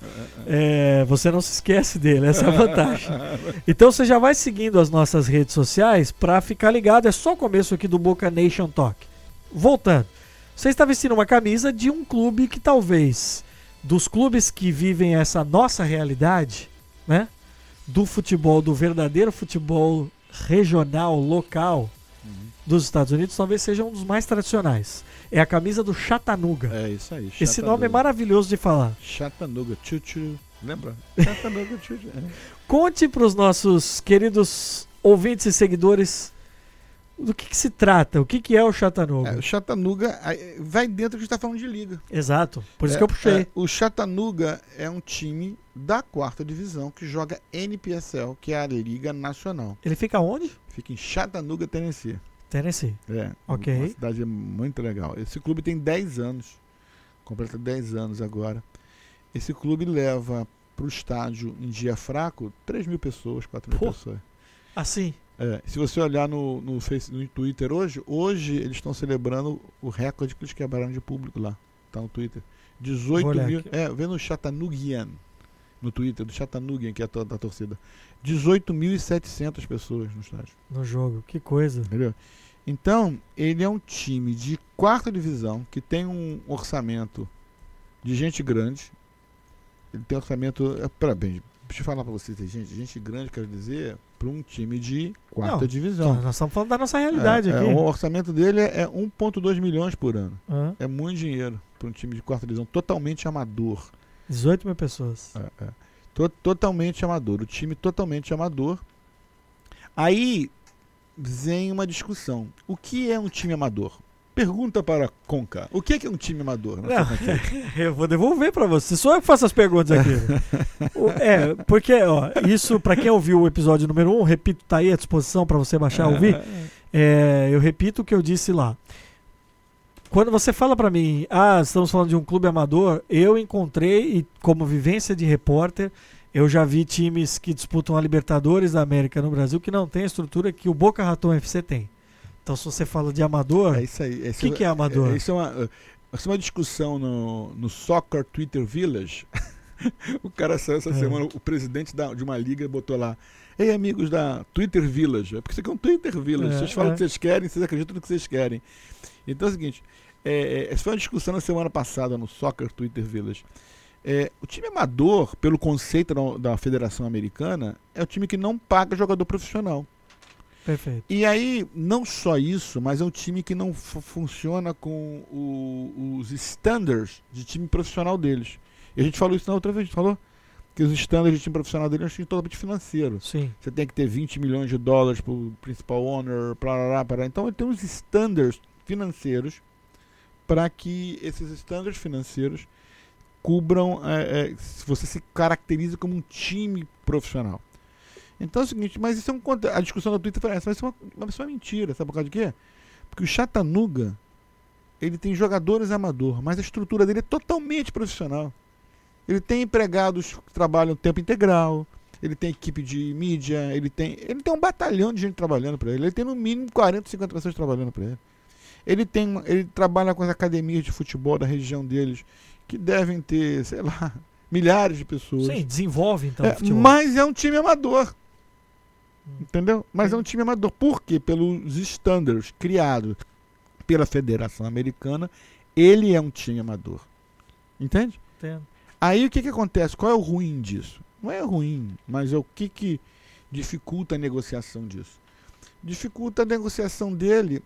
[SPEAKER 2] É, você não se esquece dele, essa é a vantagem. Então você já vai seguindo as nossas redes sociais para ficar ligado. É só o começo aqui do Boca Nation Talk. Voltando, você está vestindo uma camisa de um clube que talvez dos clubes que vivem essa nossa realidade, né? Do futebol, do verdadeiro futebol regional, local
[SPEAKER 3] Uhum.
[SPEAKER 2] dos Estados Unidos, talvez seja um dos mais tradicionais. É a camisa do Chattanooga.
[SPEAKER 3] É isso aí.
[SPEAKER 2] Esse nome é
[SPEAKER 3] Chattanooga.
[SPEAKER 2] maravilhoso de falar.
[SPEAKER 3] Chattanooga, tchu-tchu. Lembra? Chattanooga, tchu-tchu. É.
[SPEAKER 2] Conte para os nossos queridos ouvintes e seguidores do que, que se trata, o que, que é o Chattanooga.
[SPEAKER 3] É, o Chattanooga vai dentro que a gente está falando de liga.
[SPEAKER 2] Exato, por isso
[SPEAKER 3] É,
[SPEAKER 2] que eu puxei.
[SPEAKER 3] é, o Chattanooga é um time da quarta divisão que joga NPSL, que é a Liga Nacional.
[SPEAKER 2] Ele fica onde?
[SPEAKER 3] Fica em Chattanooga, Tennessee.
[SPEAKER 2] Tennessee.
[SPEAKER 3] É,
[SPEAKER 2] Ok.
[SPEAKER 3] uma cidade muito legal. Esse clube tem 10 anos, completa 10 anos agora. Esse clube leva para o estádio em dia fraco 3 mil pessoas, 4 mil
[SPEAKER 2] Pô.
[SPEAKER 3] pessoas.
[SPEAKER 2] Assim.
[SPEAKER 3] É, se você olhar no, no, face, no Twitter hoje, hoje eles estão celebrando o recorde que eles quebraram de público lá. Tá no Twitter. 18
[SPEAKER 2] Vou olhar
[SPEAKER 3] mil.
[SPEAKER 2] aqui.
[SPEAKER 3] É, vê no Chattanoogian. No Twitter, do Chattanoogian, que é a, da torcida. 18.700 pessoas no estádio.
[SPEAKER 2] No jogo. Que coisa.
[SPEAKER 3] Entendeu? Então, ele é um time de quarta divisão que tem um orçamento de gente grande. Ele tem orçamento. É, pra, bem, deixa eu falar pra vocês, gente. Gente grande, quero dizer, para um time de quarta
[SPEAKER 2] Não,
[SPEAKER 3] divisão.
[SPEAKER 2] Nós estamos falando da nossa realidade
[SPEAKER 3] É, é,
[SPEAKER 2] aqui.
[SPEAKER 3] o orçamento dele é, é 1,2 milhões por ano.
[SPEAKER 2] Hã?
[SPEAKER 3] É muito dinheiro para um time de quarta divisão, totalmente amador.
[SPEAKER 2] 18 mil pessoas.
[SPEAKER 3] É, é. To- totalmente amador. O time totalmente amador. Aí vem uma discussão. O que é um time amador? Pergunta para a Conca. O que é, que é um time amador?
[SPEAKER 2] Não,
[SPEAKER 3] concepção?
[SPEAKER 2] eu vou devolver pra você. Sou eu que faço as perguntas aqui. É, porque, ó, isso, pra quem ouviu o episódio número 1, um, repito, tá aí à disposição pra você baixar e ouvir. É, eu repito o que eu disse lá. Quando você fala pra mim, ah, estamos falando de um clube amador, eu encontrei, e como vivência de repórter, eu já vi times que disputam a Libertadores da América no Brasil que não tem a estrutura que o Boca Raton FC tem. Então, se você fala de amador,
[SPEAKER 3] É isso aí.
[SPEAKER 2] o que, que é amador?
[SPEAKER 3] É, isso é uma, isso é uma discussão no, no Soccer Twitter Village. o cara saiu essa
[SPEAKER 2] É.
[SPEAKER 3] semana, o presidente da- de uma liga botou lá. Ei, amigos da Twitter Village. É porque isso aqui é um Twitter Village.
[SPEAKER 2] É,
[SPEAKER 3] vocês falam
[SPEAKER 2] é.
[SPEAKER 3] o que vocês querem, vocês acreditam no que vocês querem. Então é o seguinte: é, é, essa foi uma discussão na semana passada no Soccer Twitter Village. É, o time amador, pelo conceito da, da Federação Americana, é o time que não paga jogador profissional.
[SPEAKER 2] Perfeito.
[SPEAKER 3] E aí, não só isso, mas é um time que não fu- funciona com o- os standards de time profissional deles. E a gente falou isso na outra vez, a gente falou que os standards de time profissional deles são totalmente financeiro.
[SPEAKER 2] Sim.
[SPEAKER 3] Você tem que ter 20 milhões de dólares para o principal owner, parará, parará. Então ele tem uns standards financeiros para que esses standards financeiros cubram, é, é, se você se caracteriza como um time profissional. Então é o seguinte, mas isso é um a discussão da Twitter foi essa, mas isso é uma, isso é uma mentira, sabe por causa de quê? Porque o Chattanooga, ele tem jogadores amador, mas a estrutura dele é totalmente profissional. Ele tem empregados que trabalham tempo integral, ele tem equipe de mídia, ele tem, ele tem um batalhão de gente trabalhando para ele, ele tem no mínimo 40, 50 pessoas trabalhando para ele. Ele tem, ele trabalha com as academias de futebol da região deles, que devem ter, sei lá, milhares de pessoas.
[SPEAKER 2] Sim, desenvolve então
[SPEAKER 3] É,
[SPEAKER 2] o futebol.
[SPEAKER 3] mas é um time amador. Entendeu? Mas é um time amador. Por quê? Pelos standards criados pela Federação Americana, ele é um time amador. Entende?
[SPEAKER 2] Entendo.
[SPEAKER 3] Aí o que, que acontece? Qual é o ruim disso? Não é ruim, mas é o que, que dificulta a negociação disso. Dificulta a negociação dele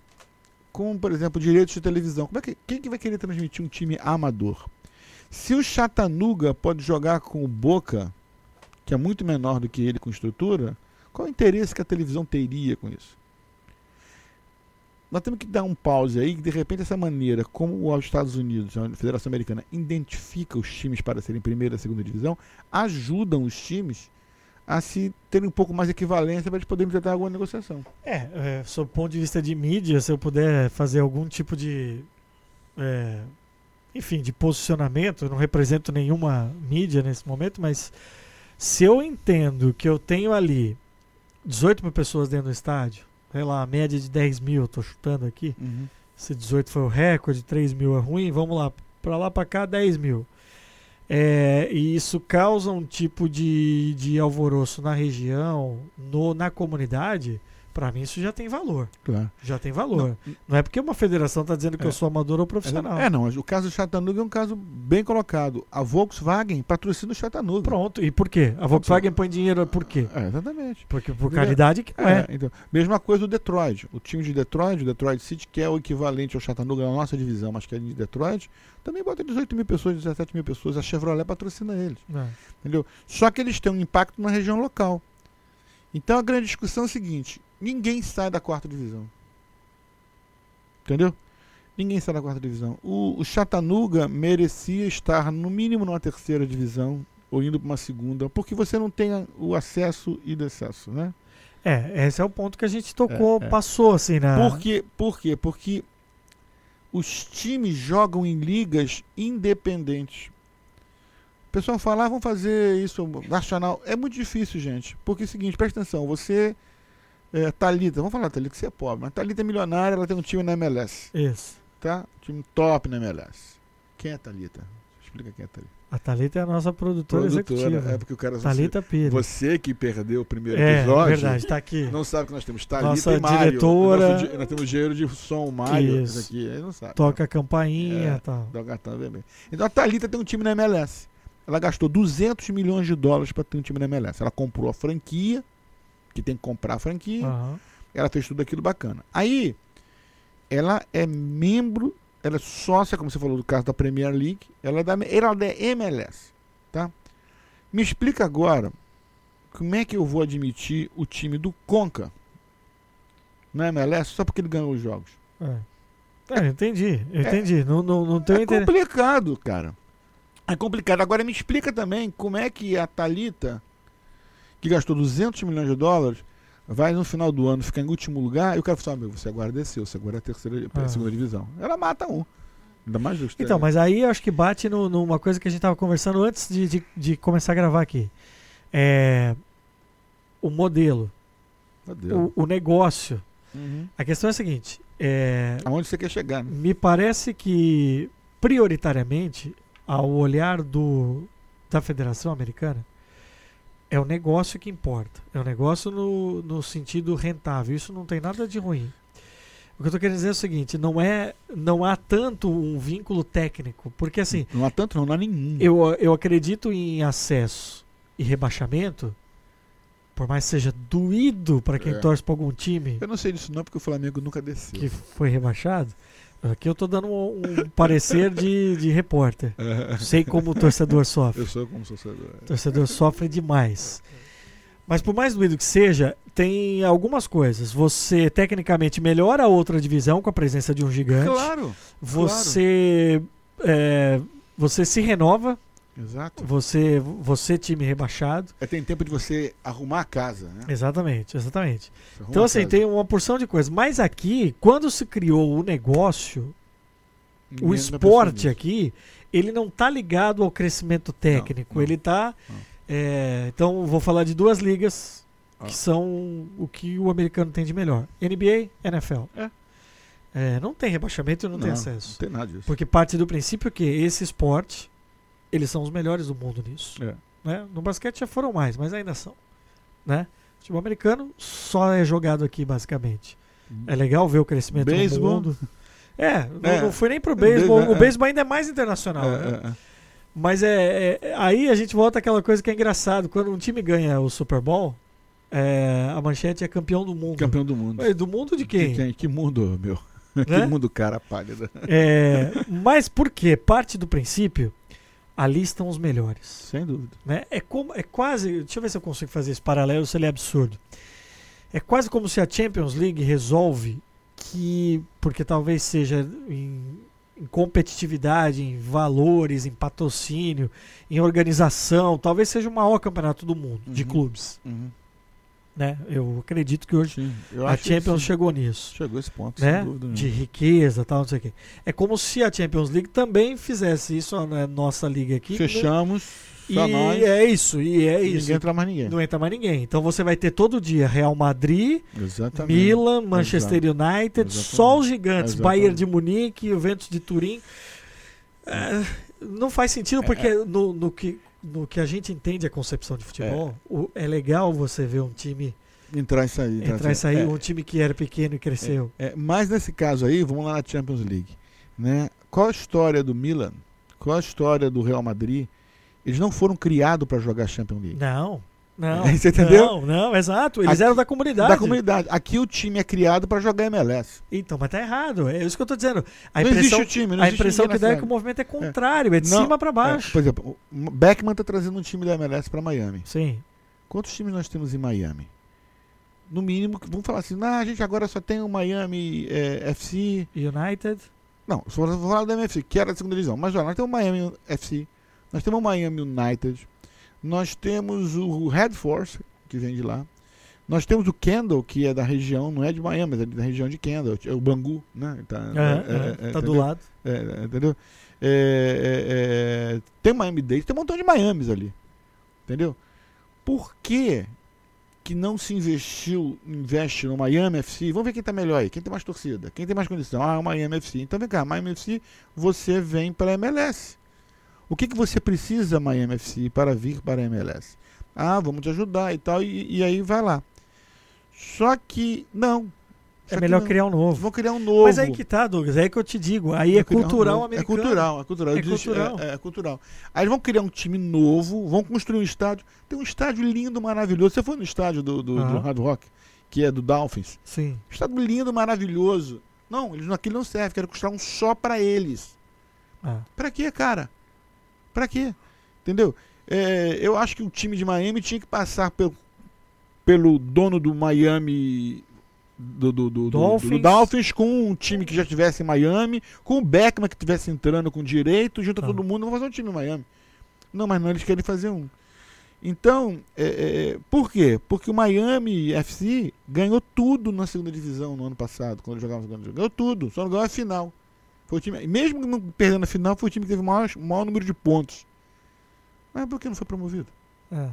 [SPEAKER 3] com, por exemplo, direitos de televisão. Como é que, quem que vai querer transmitir um time amador? Se o Chattanooga pode jogar com o Boca, que é muito menor do que ele com estrutura, qual o interesse que a televisão teria com isso? Nós temos que dar um pause aí, que de repente essa maneira como os Estados Unidos, a Federação Americana, identifica os times para serem primeira e segunda divisão, ajudam os times a se terem um pouco mais de equivalência para eles poderem tentar alguma negociação.
[SPEAKER 2] É, é, sob o ponto de vista de mídia, se eu puder fazer algum tipo de. é, enfim, de posicionamento, eu não represento nenhuma mídia nesse momento, mas se eu entendo que eu tenho ali 18 mil pessoas dentro do estádio, sei lá, a média de 10 mil, tô chutando aqui, se 18 foi o recorde, 3 mil é ruim, vamos lá, pra lá pra cá, 10 mil. É, e isso causa um tipo de, de alvoroço na região, no, na comunidade, pra mim isso já tem valor.
[SPEAKER 3] Claro.
[SPEAKER 2] Já tem valor. Não, é porque uma federação tá dizendo que
[SPEAKER 3] É.
[SPEAKER 2] eu sou amador ou profissional.
[SPEAKER 3] É, não, mas o caso do Chattanooga é um caso bem colocado. A Volkswagen patrocina o Chattanooga.
[SPEAKER 2] Pronto. E por quê? A Volkswagen põe dinheiro por quê?
[SPEAKER 3] É, exatamente.
[SPEAKER 2] Porque por caridade que não é.
[SPEAKER 3] É, então, mesma coisa o Detroit. O time de Detroit, o Detroit City, que é o equivalente ao Chattanooga na nossa divisão, mas que é de Detroit, também bota 18 mil pessoas, 17 mil pessoas. A Chevrolet patrocina eles.
[SPEAKER 2] É.
[SPEAKER 3] Entendeu? Só que eles têm um impacto na região local. Então a grande discussão é o seguinte: ninguém sai da quarta divisão. Entendeu? Ninguém sai da quarta divisão. O, o Chattanooga merecia estar no mínimo numa terceira divisão ou indo para uma segunda, porque você não tem o acesso e decesso, né?
[SPEAKER 2] É, esse é o ponto que a gente tocou,
[SPEAKER 3] É, é.
[SPEAKER 2] passou assim na.
[SPEAKER 3] Por quê? Por quê? Porque os times jogam em ligas independentes. Pessoal fala, ah, vamos fazer isso nacional. É muito difícil, gente. Porque é o seguinte, presta atenção, você. É, Thalita, vamos falar, Thalita, que você é pobre, mas Thalita é milionária, ela tem um time na MLS.
[SPEAKER 2] Isso.
[SPEAKER 3] Tá? Time top na MLS. Quem é Thalita? Explica quem é Thalita.
[SPEAKER 2] A Thalita é a nossa produtora, executiva.
[SPEAKER 3] É porque o cara
[SPEAKER 2] Thalita Pires.
[SPEAKER 3] Você que perdeu o primeiro
[SPEAKER 2] é,
[SPEAKER 3] episódio.
[SPEAKER 2] verdade, tá aqui.
[SPEAKER 3] Não sabe que nós temos Thalita
[SPEAKER 2] Nossa
[SPEAKER 3] e Mário.
[SPEAKER 2] diretora.
[SPEAKER 3] Nosso, nós temos engenheiro de som, Mário.
[SPEAKER 2] Isso.
[SPEAKER 3] Aqui, não sabe.
[SPEAKER 2] Toca a campainha
[SPEAKER 3] É.
[SPEAKER 2] e tal.
[SPEAKER 3] Dá o cartão vermelho. Então a Thalita tem um time na MLS. Ela gastou 200 milhões de dólares para ter um time na MLS. Ela comprou a franquia, que tem que comprar a franquia.
[SPEAKER 2] Aham.
[SPEAKER 3] Ela fez tudo aquilo bacana. Aí, ela é membro, ela é sócia, como você falou do caso da Premier League, ela é da, ela é da MLS, tá? Me explica agora como é que eu vou admitir o time do Conca na MLS só porque ele ganhou os jogos.
[SPEAKER 2] É. É, eu entendi, eu entendi. Não, não, não tenho
[SPEAKER 3] é complicado, cara. É complicado. Agora me explica também como é que a Thalita, que gastou 200 milhões de dólares, vai no final do ano ficar em último lugar e o cara fala assim, "Ah, meu, você agora desceu, você agora é a terceira,
[SPEAKER 2] Ah.
[SPEAKER 3] segunda divisão. Ela mata um. Ainda mais justo.
[SPEAKER 2] Então, mas aí eu acho que bate no- numa coisa que a gente tava conversando antes de, de, de começar a gravar aqui. É. O modelo, o, o negócio.
[SPEAKER 3] Uhum.
[SPEAKER 2] A questão é a seguinte: é,
[SPEAKER 3] Aonde você quer chegar, né?
[SPEAKER 2] me parece que, prioritariamente, ao olhar do, da Federação Americana, é o negócio que importa. É o negócio no, no sentido rentável. Isso não tem nada de ruim. O que eu estou querendo dizer é o seguinte: não, é, não há tanto um vínculo técnico. Porque, assim,
[SPEAKER 3] Não há tanto, não, não há nenhum.
[SPEAKER 2] eu, eu acredito em acesso e rebaixamento, por mais seja doído para quem
[SPEAKER 3] É.
[SPEAKER 2] torce para algum time
[SPEAKER 3] Eu não sei disso não, porque o Flamengo nunca desceu.
[SPEAKER 2] que foi rebaixado. Aqui eu tô dando um, um parecer de, de repórter. Sei como o torcedor sofre.
[SPEAKER 3] Eu sou como torcedor.
[SPEAKER 2] O torcedor sofre demais. Mas por mais doído que seja, tem algumas coisas. Você tecnicamente melhora a outra divisão com a presença de um gigante.
[SPEAKER 3] Claro,
[SPEAKER 2] Você é, você se renova.
[SPEAKER 3] Exato.
[SPEAKER 2] Você você time rebaixado.
[SPEAKER 3] É, tem tempo de você arrumar a casa, né?
[SPEAKER 2] Exatamente, exatamente. Então assim tem uma porção de coisas. Mas aqui, quando se criou o negócio
[SPEAKER 3] Ninguém
[SPEAKER 2] o
[SPEAKER 3] não
[SPEAKER 2] esporte aqui, ele não está ligado ao crescimento técnico.
[SPEAKER 3] não,
[SPEAKER 2] ele está.
[SPEAKER 3] não.
[SPEAKER 2] então, vou falar de duas ligas
[SPEAKER 3] Ah.
[SPEAKER 2] que são o que o americano tem de melhor: NBA, NFL.
[SPEAKER 3] É.
[SPEAKER 2] É, não tem rebaixamento e não, tem
[SPEAKER 3] Não
[SPEAKER 2] acesso.
[SPEAKER 3] tem nada disso.
[SPEAKER 2] Porque parte do princípio que esse esporte, eles são os melhores do mundo nisso.
[SPEAKER 3] É.
[SPEAKER 2] Né? No basquete já foram mais, mas ainda são. Né? O futebol americano só é jogado aqui, basicamente. É legal ver o crescimento
[SPEAKER 3] Beisebol.
[SPEAKER 2] do mundo. É, não,
[SPEAKER 3] É.
[SPEAKER 2] não fui nem pro beisebol.
[SPEAKER 3] É, é.
[SPEAKER 2] O beisebol ainda é mais internacional. né?
[SPEAKER 3] É, é, é.
[SPEAKER 2] Mas é, é- aí a gente volta àquela coisa que é engraçado. Quando um time ganha o Super Bowl, é, a manchete é campeão do mundo.
[SPEAKER 3] Campeão do mundo.
[SPEAKER 2] Do mundo de quem?
[SPEAKER 3] Que, que mundo, meu.
[SPEAKER 2] Né?
[SPEAKER 3] que mundo cara pálida.
[SPEAKER 2] É, mas por quê? Parte do princípio, ali estão os melhores.
[SPEAKER 3] Sem dúvida.
[SPEAKER 2] né? É, como, é quase. Deixa eu ver se eu consigo fazer esse paralelo, se ele é absurdo. É quase como se a Champions League resolve que, porque talvez seja em, em competitividade, em valores, em patrocínio, em organização, talvez seja o maior campeonato do mundo de
[SPEAKER 3] Uhum.
[SPEAKER 2] clubes.
[SPEAKER 3] Uhum.
[SPEAKER 2] Né? Eu acredito que hoje
[SPEAKER 3] Sim,
[SPEAKER 2] a Champions chegou nisso.
[SPEAKER 3] chegou esse ponto,
[SPEAKER 2] Né?
[SPEAKER 3] sem dúvida.
[SPEAKER 2] De riqueza tal, não sei o quê. É como se a Champions League também fizesse isso na nossa liga aqui.
[SPEAKER 3] Fechamos,
[SPEAKER 2] E
[SPEAKER 3] nós.
[SPEAKER 2] é isso, e é
[SPEAKER 3] e
[SPEAKER 2] isso.
[SPEAKER 3] ninguém entra mais ninguém.
[SPEAKER 2] Não entra mais ninguém. Então você vai ter todo dia Real Madrid,
[SPEAKER 3] Exatamente.
[SPEAKER 2] Milan, Manchester United,
[SPEAKER 3] Exatamente.
[SPEAKER 2] só os gigantes,
[SPEAKER 3] Exatamente.
[SPEAKER 2] Bayern de Munique, Juventus de Turim. É, não faz sentido porque
[SPEAKER 3] É.
[SPEAKER 2] no, no que, no que a gente entende a concepção de futebol, o- é, legal você ver um time
[SPEAKER 3] Entrar e sair.
[SPEAKER 2] entrar e sair,
[SPEAKER 3] É,
[SPEAKER 2] um time que era pequeno e cresceu.
[SPEAKER 3] é, mas nesse caso aí, vamos lá na Champions League. Né? Qual a história do Milan? Qual a história do Real Madrid? Eles não foram criados para jogar Champions League.
[SPEAKER 2] Não. Não,
[SPEAKER 3] Você entendeu?
[SPEAKER 2] Não, não, exato. Eles
[SPEAKER 3] Aqui-
[SPEAKER 2] eram da comunidade.
[SPEAKER 3] Da comunidade. Aqui o time é criado para jogar MLS.
[SPEAKER 2] Então, mas tá errado. É isso que eu tô dizendo. A
[SPEAKER 3] não
[SPEAKER 2] impressão,
[SPEAKER 3] existe o time. Não
[SPEAKER 2] a impressão que dá é que o movimento é contrário, é, de
[SPEAKER 3] Não,
[SPEAKER 2] cima pra
[SPEAKER 3] É,
[SPEAKER 2] baixo.
[SPEAKER 3] por exemplo, o Beckman está trazendo um time da MLS para Miami.
[SPEAKER 2] Sim.
[SPEAKER 3] Quantos times nós temos em Miami? No mínimo, vamos falar assim, ah, a gente agora só tem o Miami é, FC.
[SPEAKER 2] United.
[SPEAKER 3] Não, só vou falar da MFC, que era da segunda divisão. Mas olha, nós temos o Miami FC, nós temos o Miami United, nós temos o Red Force, que vem de lá. Nós temos o Kendall, que é da região, não é de Miami, mas é da região de Kendall, é o Bangu, né? Tá,
[SPEAKER 2] Aham, aham, tá do lado.
[SPEAKER 3] É, é, entendeu? É, é, é, tem Miami Dade, tem um montão de Miamis ali. Entendeu? Por que, que não se investiu, investe no Miami FC? Vamos ver quem está melhor aí, quem tem mais torcida, quem tem mais condição. Ah, o Miami FC. Então vem cá, Miami FC, você vem para a MLS. O que, que você precisa, Miami FC, para vir para a MLS? Ah, vamos te ajudar e tal, e, e aí vai lá. Só que não.
[SPEAKER 2] É melhor
[SPEAKER 3] não.
[SPEAKER 2] criar um novo.
[SPEAKER 3] Vão criar um novo.
[SPEAKER 2] Mas aí que tá, Douglas, é aí que eu te digo. Aí é
[SPEAKER 3] Vão criar um
[SPEAKER 2] cultural
[SPEAKER 3] novo.
[SPEAKER 2] americano.
[SPEAKER 3] É cultural, é cultural.
[SPEAKER 2] É cultural.
[SPEAKER 3] É, é cultural. Aí vão criar um time novo, vão construir um estádio. Tem um estádio lindo, maravilhoso. Você foi no estádio do, do, do. Hard Rock, que é do Dolphins.
[SPEAKER 2] Sim.
[SPEAKER 3] Estádio lindo, maravilhoso. Não, eles aquilo não serve, quero construir um só pra eles.
[SPEAKER 2] Ah.
[SPEAKER 3] Pra quê, cara? Pra quê? Entendeu? É, eu acho que o time de Miami tinha que passar pelo, pelo dono do Miami. Do, do, do, do-
[SPEAKER 2] Dolphins.
[SPEAKER 3] do Dolphins com um time que já tivesse em Miami, com o Beckman que estivesse entrando com direito, junta
[SPEAKER 2] Tá.
[SPEAKER 3] todo mundo, vamos fazer um time em Miami. Não, mas não, eles querem fazer um. Então, é, é, por quê? Porque o Miami FC ganhou tudo na segunda divisão no ano passado, quando jogava na segunda divisão. Ganhou tudo, só não ganhou a final. Foi o time, mesmo perdendo a final, foi o time que teve o maior, maior número de pontos. Mas por que não foi promovido?
[SPEAKER 2] É.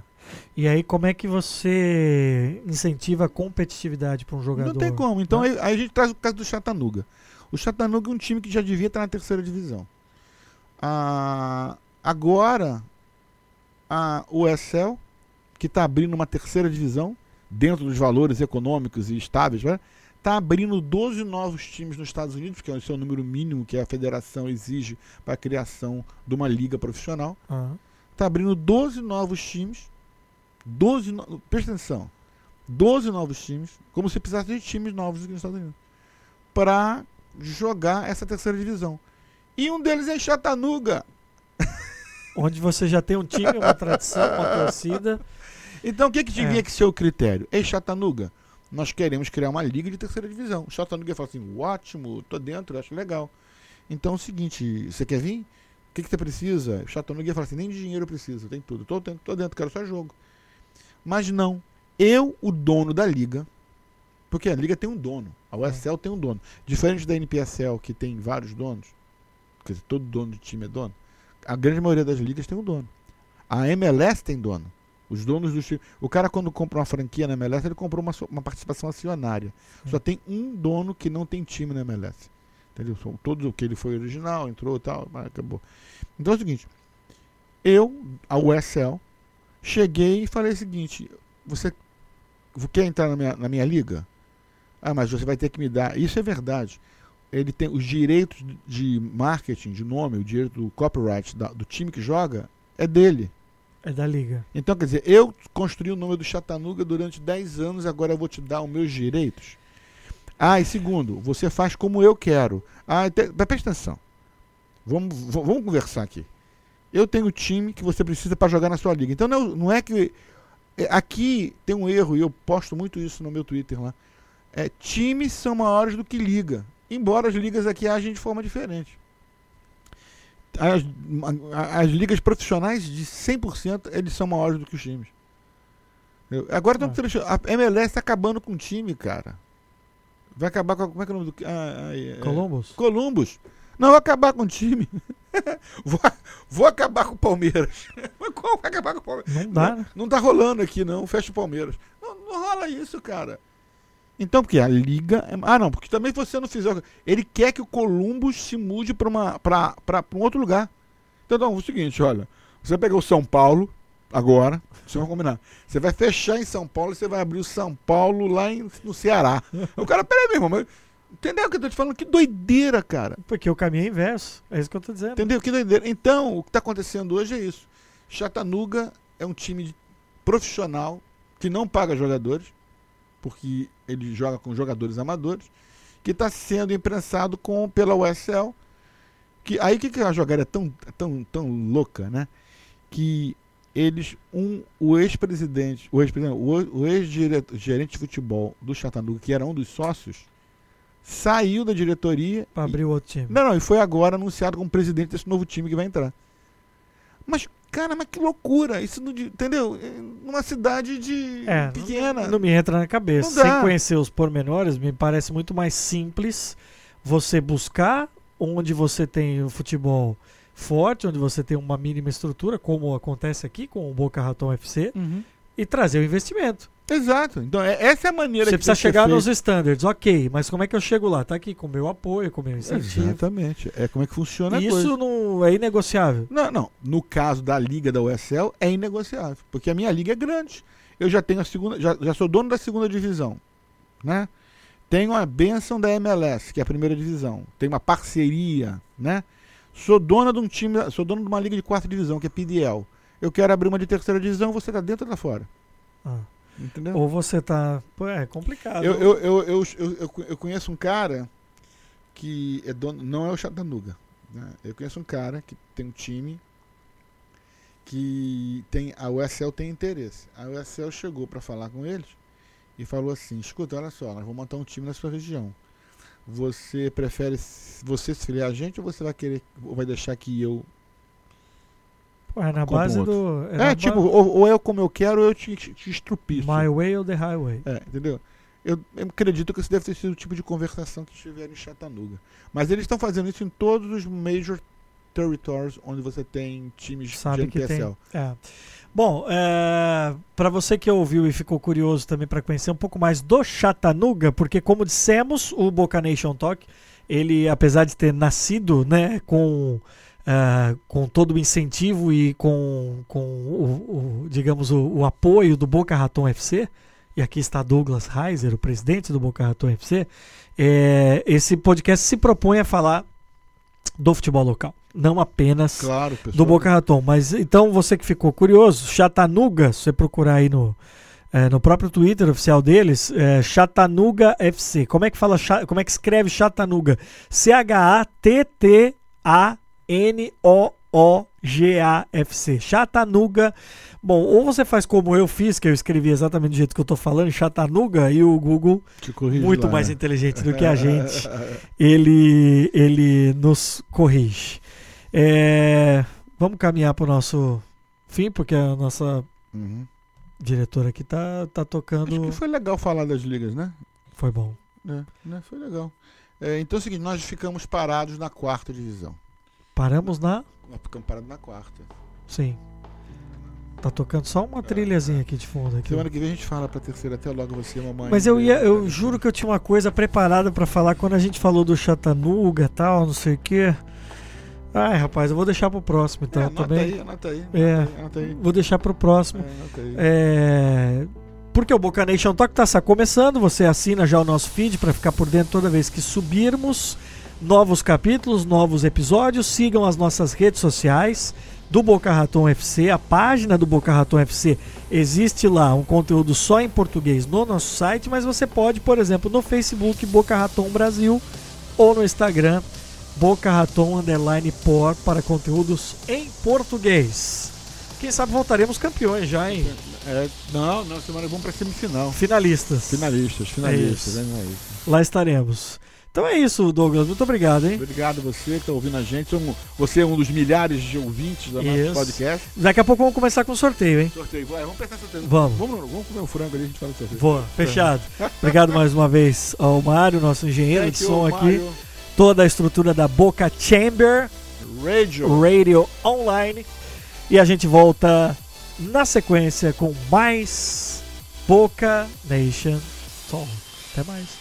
[SPEAKER 2] E aí, como é que você incentiva a competitividade para um jogador?
[SPEAKER 3] Não tem como. Então
[SPEAKER 2] né?
[SPEAKER 3] aí, aí a gente traz o caso do Chattanooga. O Chattanooga é um time que já devia estar na terceira divisão. Ah, agora, a, o ESL, que está abrindo uma terceira divisão, dentro dos valores econômicos e estáveis, está abrindo 12 novos times nos Estados Unidos, que é o seu número mínimo que a federação exige para a criação de uma liga profissional. Está abrindo 12 novos times. 12 no... Presta atenção. 12 novos times, como se precisasse de times novos aqui nos Estados Unidos, para jogar essa terceira divisão. E um deles é Chattanooga.
[SPEAKER 2] onde você já tem um time, uma tradição, uma torcida.
[SPEAKER 3] Então o que, que devia
[SPEAKER 2] É.
[SPEAKER 3] que ser o critério? Ei, Chattanooga, nós queremos criar uma liga de terceira divisão. O Chattanooga fala assim: ótimo, tô dentro, acho legal. Então é o seguinte: você quer vir? O que, que você precisa? O Chattanooga fala assim: nem dinheiro eu preciso, tem tudo. Tô dentro, tô dentro, quero só jogo. Mas não. Eu, o dono da liga, porque a liga tem um dono, a USL tem um dono. Diferente da NPSL, que tem vários donos, quer dizer, todo dono de time é dono, a grande maioria das ligas tem um dono. A MLS tem dono. Os donos do time. O cara, quando compra uma franquia na MLS, ele comprou uma, uma participação acionária. Só tem um dono que não tem time na MLS. Entendeu? São todos o que ele foi original, entrou e tal, mas acabou. Então é o seguinte: eu, a USL, cheguei e falei o seguinte: você quer entrar na minha, na minha liga? Ah, mas você vai ter que me dar. Isso é verdade. Ele tem os direitos de marketing, de nome, o direito do copyright da- do time que joga, é dele.
[SPEAKER 2] É da liga.
[SPEAKER 3] Então, quer dizer, eu construí o nome do Chattanooga durante 10 anos, agora eu vou te dar os meus direitos. Ah, e segundo, você faz como eu quero. Ah, te- mas presta atenção. Vamos, vamos conversar aqui. Eu tenho o time que você precisa para jogar na sua liga. Então não, não é que. é, Aqui tem um erro, e eu posto muito isso no meu Twitter lá. É, times são maiores do que liga. Embora as ligas aqui agem de forma diferente. As, as ligas profissionais de 100% eles são maiores do que os times. Entendeu? Agora
[SPEAKER 2] Ah.
[SPEAKER 3] estamos a MLS está acabando com o time, cara. Vai acabar com como é que é o nome do ah, ah, é-
[SPEAKER 2] Columbus?
[SPEAKER 3] Columbus. Não, vai acabar com o time. vou, vou acabar com o Palmeiras. Mas qual vai acabar com o Palmeiras?
[SPEAKER 2] Não dá, né?
[SPEAKER 3] Não tá rolando aqui, não. Fecha o Palmeiras. Não, não rola isso, cara. Então, porque a liga. é- Ah, não, porque também você não fizer. Ele quer que o Columbus se mude para um outro lugar. Então, não, é o seguinte, olha. Você vai pegar o São Paulo, agora, vocês vão combinar. Você vai fechar em São Paulo e você vai abrir o São Paulo lá em- no Ceará. o cara, peraí, meu irmão, mas. Entendeu o que eu tô te falando? Que doideira, cara.
[SPEAKER 2] Porque o caminho é inverso. É isso que eu tô dizendo.
[SPEAKER 3] Entendeu? Que doideira. Então, o que está acontecendo hoje é isso. Chattanooga é um time profissional que não paga jogadores, porque ele joga com jogadores amadores, que está sendo imprensado com, pela USL. Que, aí o que, que a jogada é tão, tão, tão louca, né? Que eles, um, o ex-presidente, o ex-presidente, o, o ex-gerente de futebol do Chattanooga, que era um dos sócios, saiu da diretoria
[SPEAKER 2] Pra
[SPEAKER 3] e-
[SPEAKER 2] abrir o outro time.
[SPEAKER 3] não, não, e foi agora anunciado como presidente desse novo time que vai entrar. Mas, cara, mas que loucura! Isso não, de- entendeu? É Numa cidade de
[SPEAKER 2] É,
[SPEAKER 3] pequena.
[SPEAKER 2] Não me entra na cabeça.
[SPEAKER 3] Não.
[SPEAKER 2] Sem conhecer os pormenores, me parece muito mais simples você buscar onde você tem o futebol forte, onde você tem uma mínima estrutura, como acontece aqui com o Boca Raton FC, e trazer o investimento.
[SPEAKER 3] Exato. Então, é- essa é a maneira
[SPEAKER 2] Você
[SPEAKER 3] que
[SPEAKER 2] precisa chegar nos standards, ok, mas como é que eu chego lá? Tá aqui com o meu apoio, com o meu incentivo.
[SPEAKER 3] Exatamente. É como é que funciona a
[SPEAKER 2] E
[SPEAKER 3] coisa.
[SPEAKER 2] isso não é inegociável.
[SPEAKER 3] Não, não. No caso da liga da USL, é inegociável. Porque a minha liga é grande. Eu já tenho a segunda. Já, já sou dono da segunda divisão. Né? Tenho a benção da MLS, que é a primeira divisão. Tenho uma parceria, né? Sou dona de um time. Sou dono de uma liga de quarta divisão, que é PDL. Eu quero abrir uma de terceira divisão, você tá dentro ou tá fora.
[SPEAKER 2] Ah.
[SPEAKER 3] Entendeu?
[SPEAKER 2] Ou você tá. Pô, é complicado.
[SPEAKER 3] Eu, eu, eu, eu, eu, eu- conheço um cara que é dono, não é o Chattanooga. Né? Eu conheço um cara que tem um time que tem a USL tem interesse. A USL chegou para falar com eles e falou assim: escuta, olha só, nós vamos montar um time na sua região. Você prefere você se filiar a gente ou você vai querer ou vai deixar que eu
[SPEAKER 2] Pô, é na
[SPEAKER 3] Compra
[SPEAKER 2] base do.
[SPEAKER 3] é,
[SPEAKER 2] na
[SPEAKER 3] tipo
[SPEAKER 2] ba-
[SPEAKER 3] ou, ou eu como eu quero ou eu te, te estrupiço
[SPEAKER 2] My way or the highway.
[SPEAKER 3] É, entendeu? Eu, eu acredito que isso deve ter sido o tipo de conversação que estiveram em Chattanooga. Mas eles estão fazendo isso em todos os major territories onde você tem times
[SPEAKER 2] Sabe
[SPEAKER 3] de
[SPEAKER 2] que tem.
[SPEAKER 3] NPSL.
[SPEAKER 2] É. Bom, é, para você que ouviu e ficou curioso também para conhecer um pouco mais do Chattanooga, porque como dissemos, o Boca Nation Talk, ele apesar de ter nascido, né, com ah, com todo o incentivo e com, com o, o, digamos o, o apoio do Boca Raton FC, e aqui está Douglas Reiser, o presidente do Boca Raton FC, é, esse podcast se propõe a falar do futebol local, não apenas
[SPEAKER 3] Claro,
[SPEAKER 2] do Boca Raton. Mas então você que ficou curioso, Chattanooga, se você procurar aí no, é, no próprio Twitter oficial deles, é, Chattanooga FC. Como é que fala? Como é que escreve Chattanooga? C H A T T A N O O G A F C. Chattanooga. Bom, ou você faz como eu fiz, que eu escrevi exatamente do jeito que eu tô falando, Chattanooga, e o Google, muito
[SPEAKER 3] lá,
[SPEAKER 2] mais
[SPEAKER 3] né?
[SPEAKER 2] inteligente do que a gente, ele, ele nos corrige. É, vamos caminhar para o nosso fim, porque a nossa
[SPEAKER 3] Uhum.
[SPEAKER 2] diretora aqui tá, tá tocando.
[SPEAKER 3] Acho que foi legal falar das ligas, né?
[SPEAKER 2] Foi bom.
[SPEAKER 3] É, né? Foi legal. É, então é o seguinte, nós ficamos parados na quarta divisão.
[SPEAKER 2] Paramos na.
[SPEAKER 3] Ficamos parados na quarta.
[SPEAKER 2] Sim. Tá tocando só uma trilhazinha aqui de fundo. Aqui.
[SPEAKER 3] Semana que vem a gente fala pra terceira. Até logo você, mamãe.
[SPEAKER 2] Mas eu ia, eu juro que eu tinha uma coisa preparada pra falar quando a gente falou do Chattanooga e tal, não sei o quê. Ai, rapaz, eu vou deixar pro próximo então
[SPEAKER 3] é, anota
[SPEAKER 2] também.
[SPEAKER 3] aí, anota aí.
[SPEAKER 2] É.
[SPEAKER 3] Anota aí, anota aí.
[SPEAKER 2] Vou deixar pro próximo.
[SPEAKER 3] É, anota aí.
[SPEAKER 2] É, Porque o Boca Nation Talk tá começando, você assina já o nosso feed para ficar por dentro toda vez que subirmos novos capítulos, novos episódios. Sigam as nossas redes sociais do Boca Raton FC, a página do Boca Raton FC. Existe lá um conteúdo só em português no nosso site, mas você pode, por exemplo, no Facebook Boca Raton Brasil ou no Instagram Boca Raton Underline Por para conteúdos em português. Quem sabe voltaremos campeões já, hein?
[SPEAKER 3] É, não, não, semana vamos pra semifinal.
[SPEAKER 2] Finalistas.
[SPEAKER 3] Finalistas, finalistas,
[SPEAKER 2] isso.
[SPEAKER 3] é, não é isso.
[SPEAKER 2] Lá estaremos. Então é isso, Douglas. Muito obrigado, hein?
[SPEAKER 3] Obrigado você que tá ouvindo a gente. Você é um dos milhares de ouvintes nosso
[SPEAKER 2] Isso.
[SPEAKER 3] podcast.
[SPEAKER 2] Daqui a pouco vamos começar com o sorteio, hein?
[SPEAKER 3] Sorteio, vai, vamos pensar sorteio.
[SPEAKER 2] Vamos.
[SPEAKER 3] Vamos, vamos comer um frango ali, a gente fala sorteio.
[SPEAKER 2] Boa, fechado. Obrigado mais uma vez ao Mário, nosso engenheiro
[SPEAKER 3] Thank
[SPEAKER 2] de
[SPEAKER 3] you,
[SPEAKER 2] som aqui.
[SPEAKER 3] Mário.
[SPEAKER 2] Toda a estrutura da Boca Chamber
[SPEAKER 3] Radio.
[SPEAKER 2] Radio Online. E a gente volta na sequência com mais Boca Nation Talk. Até mais.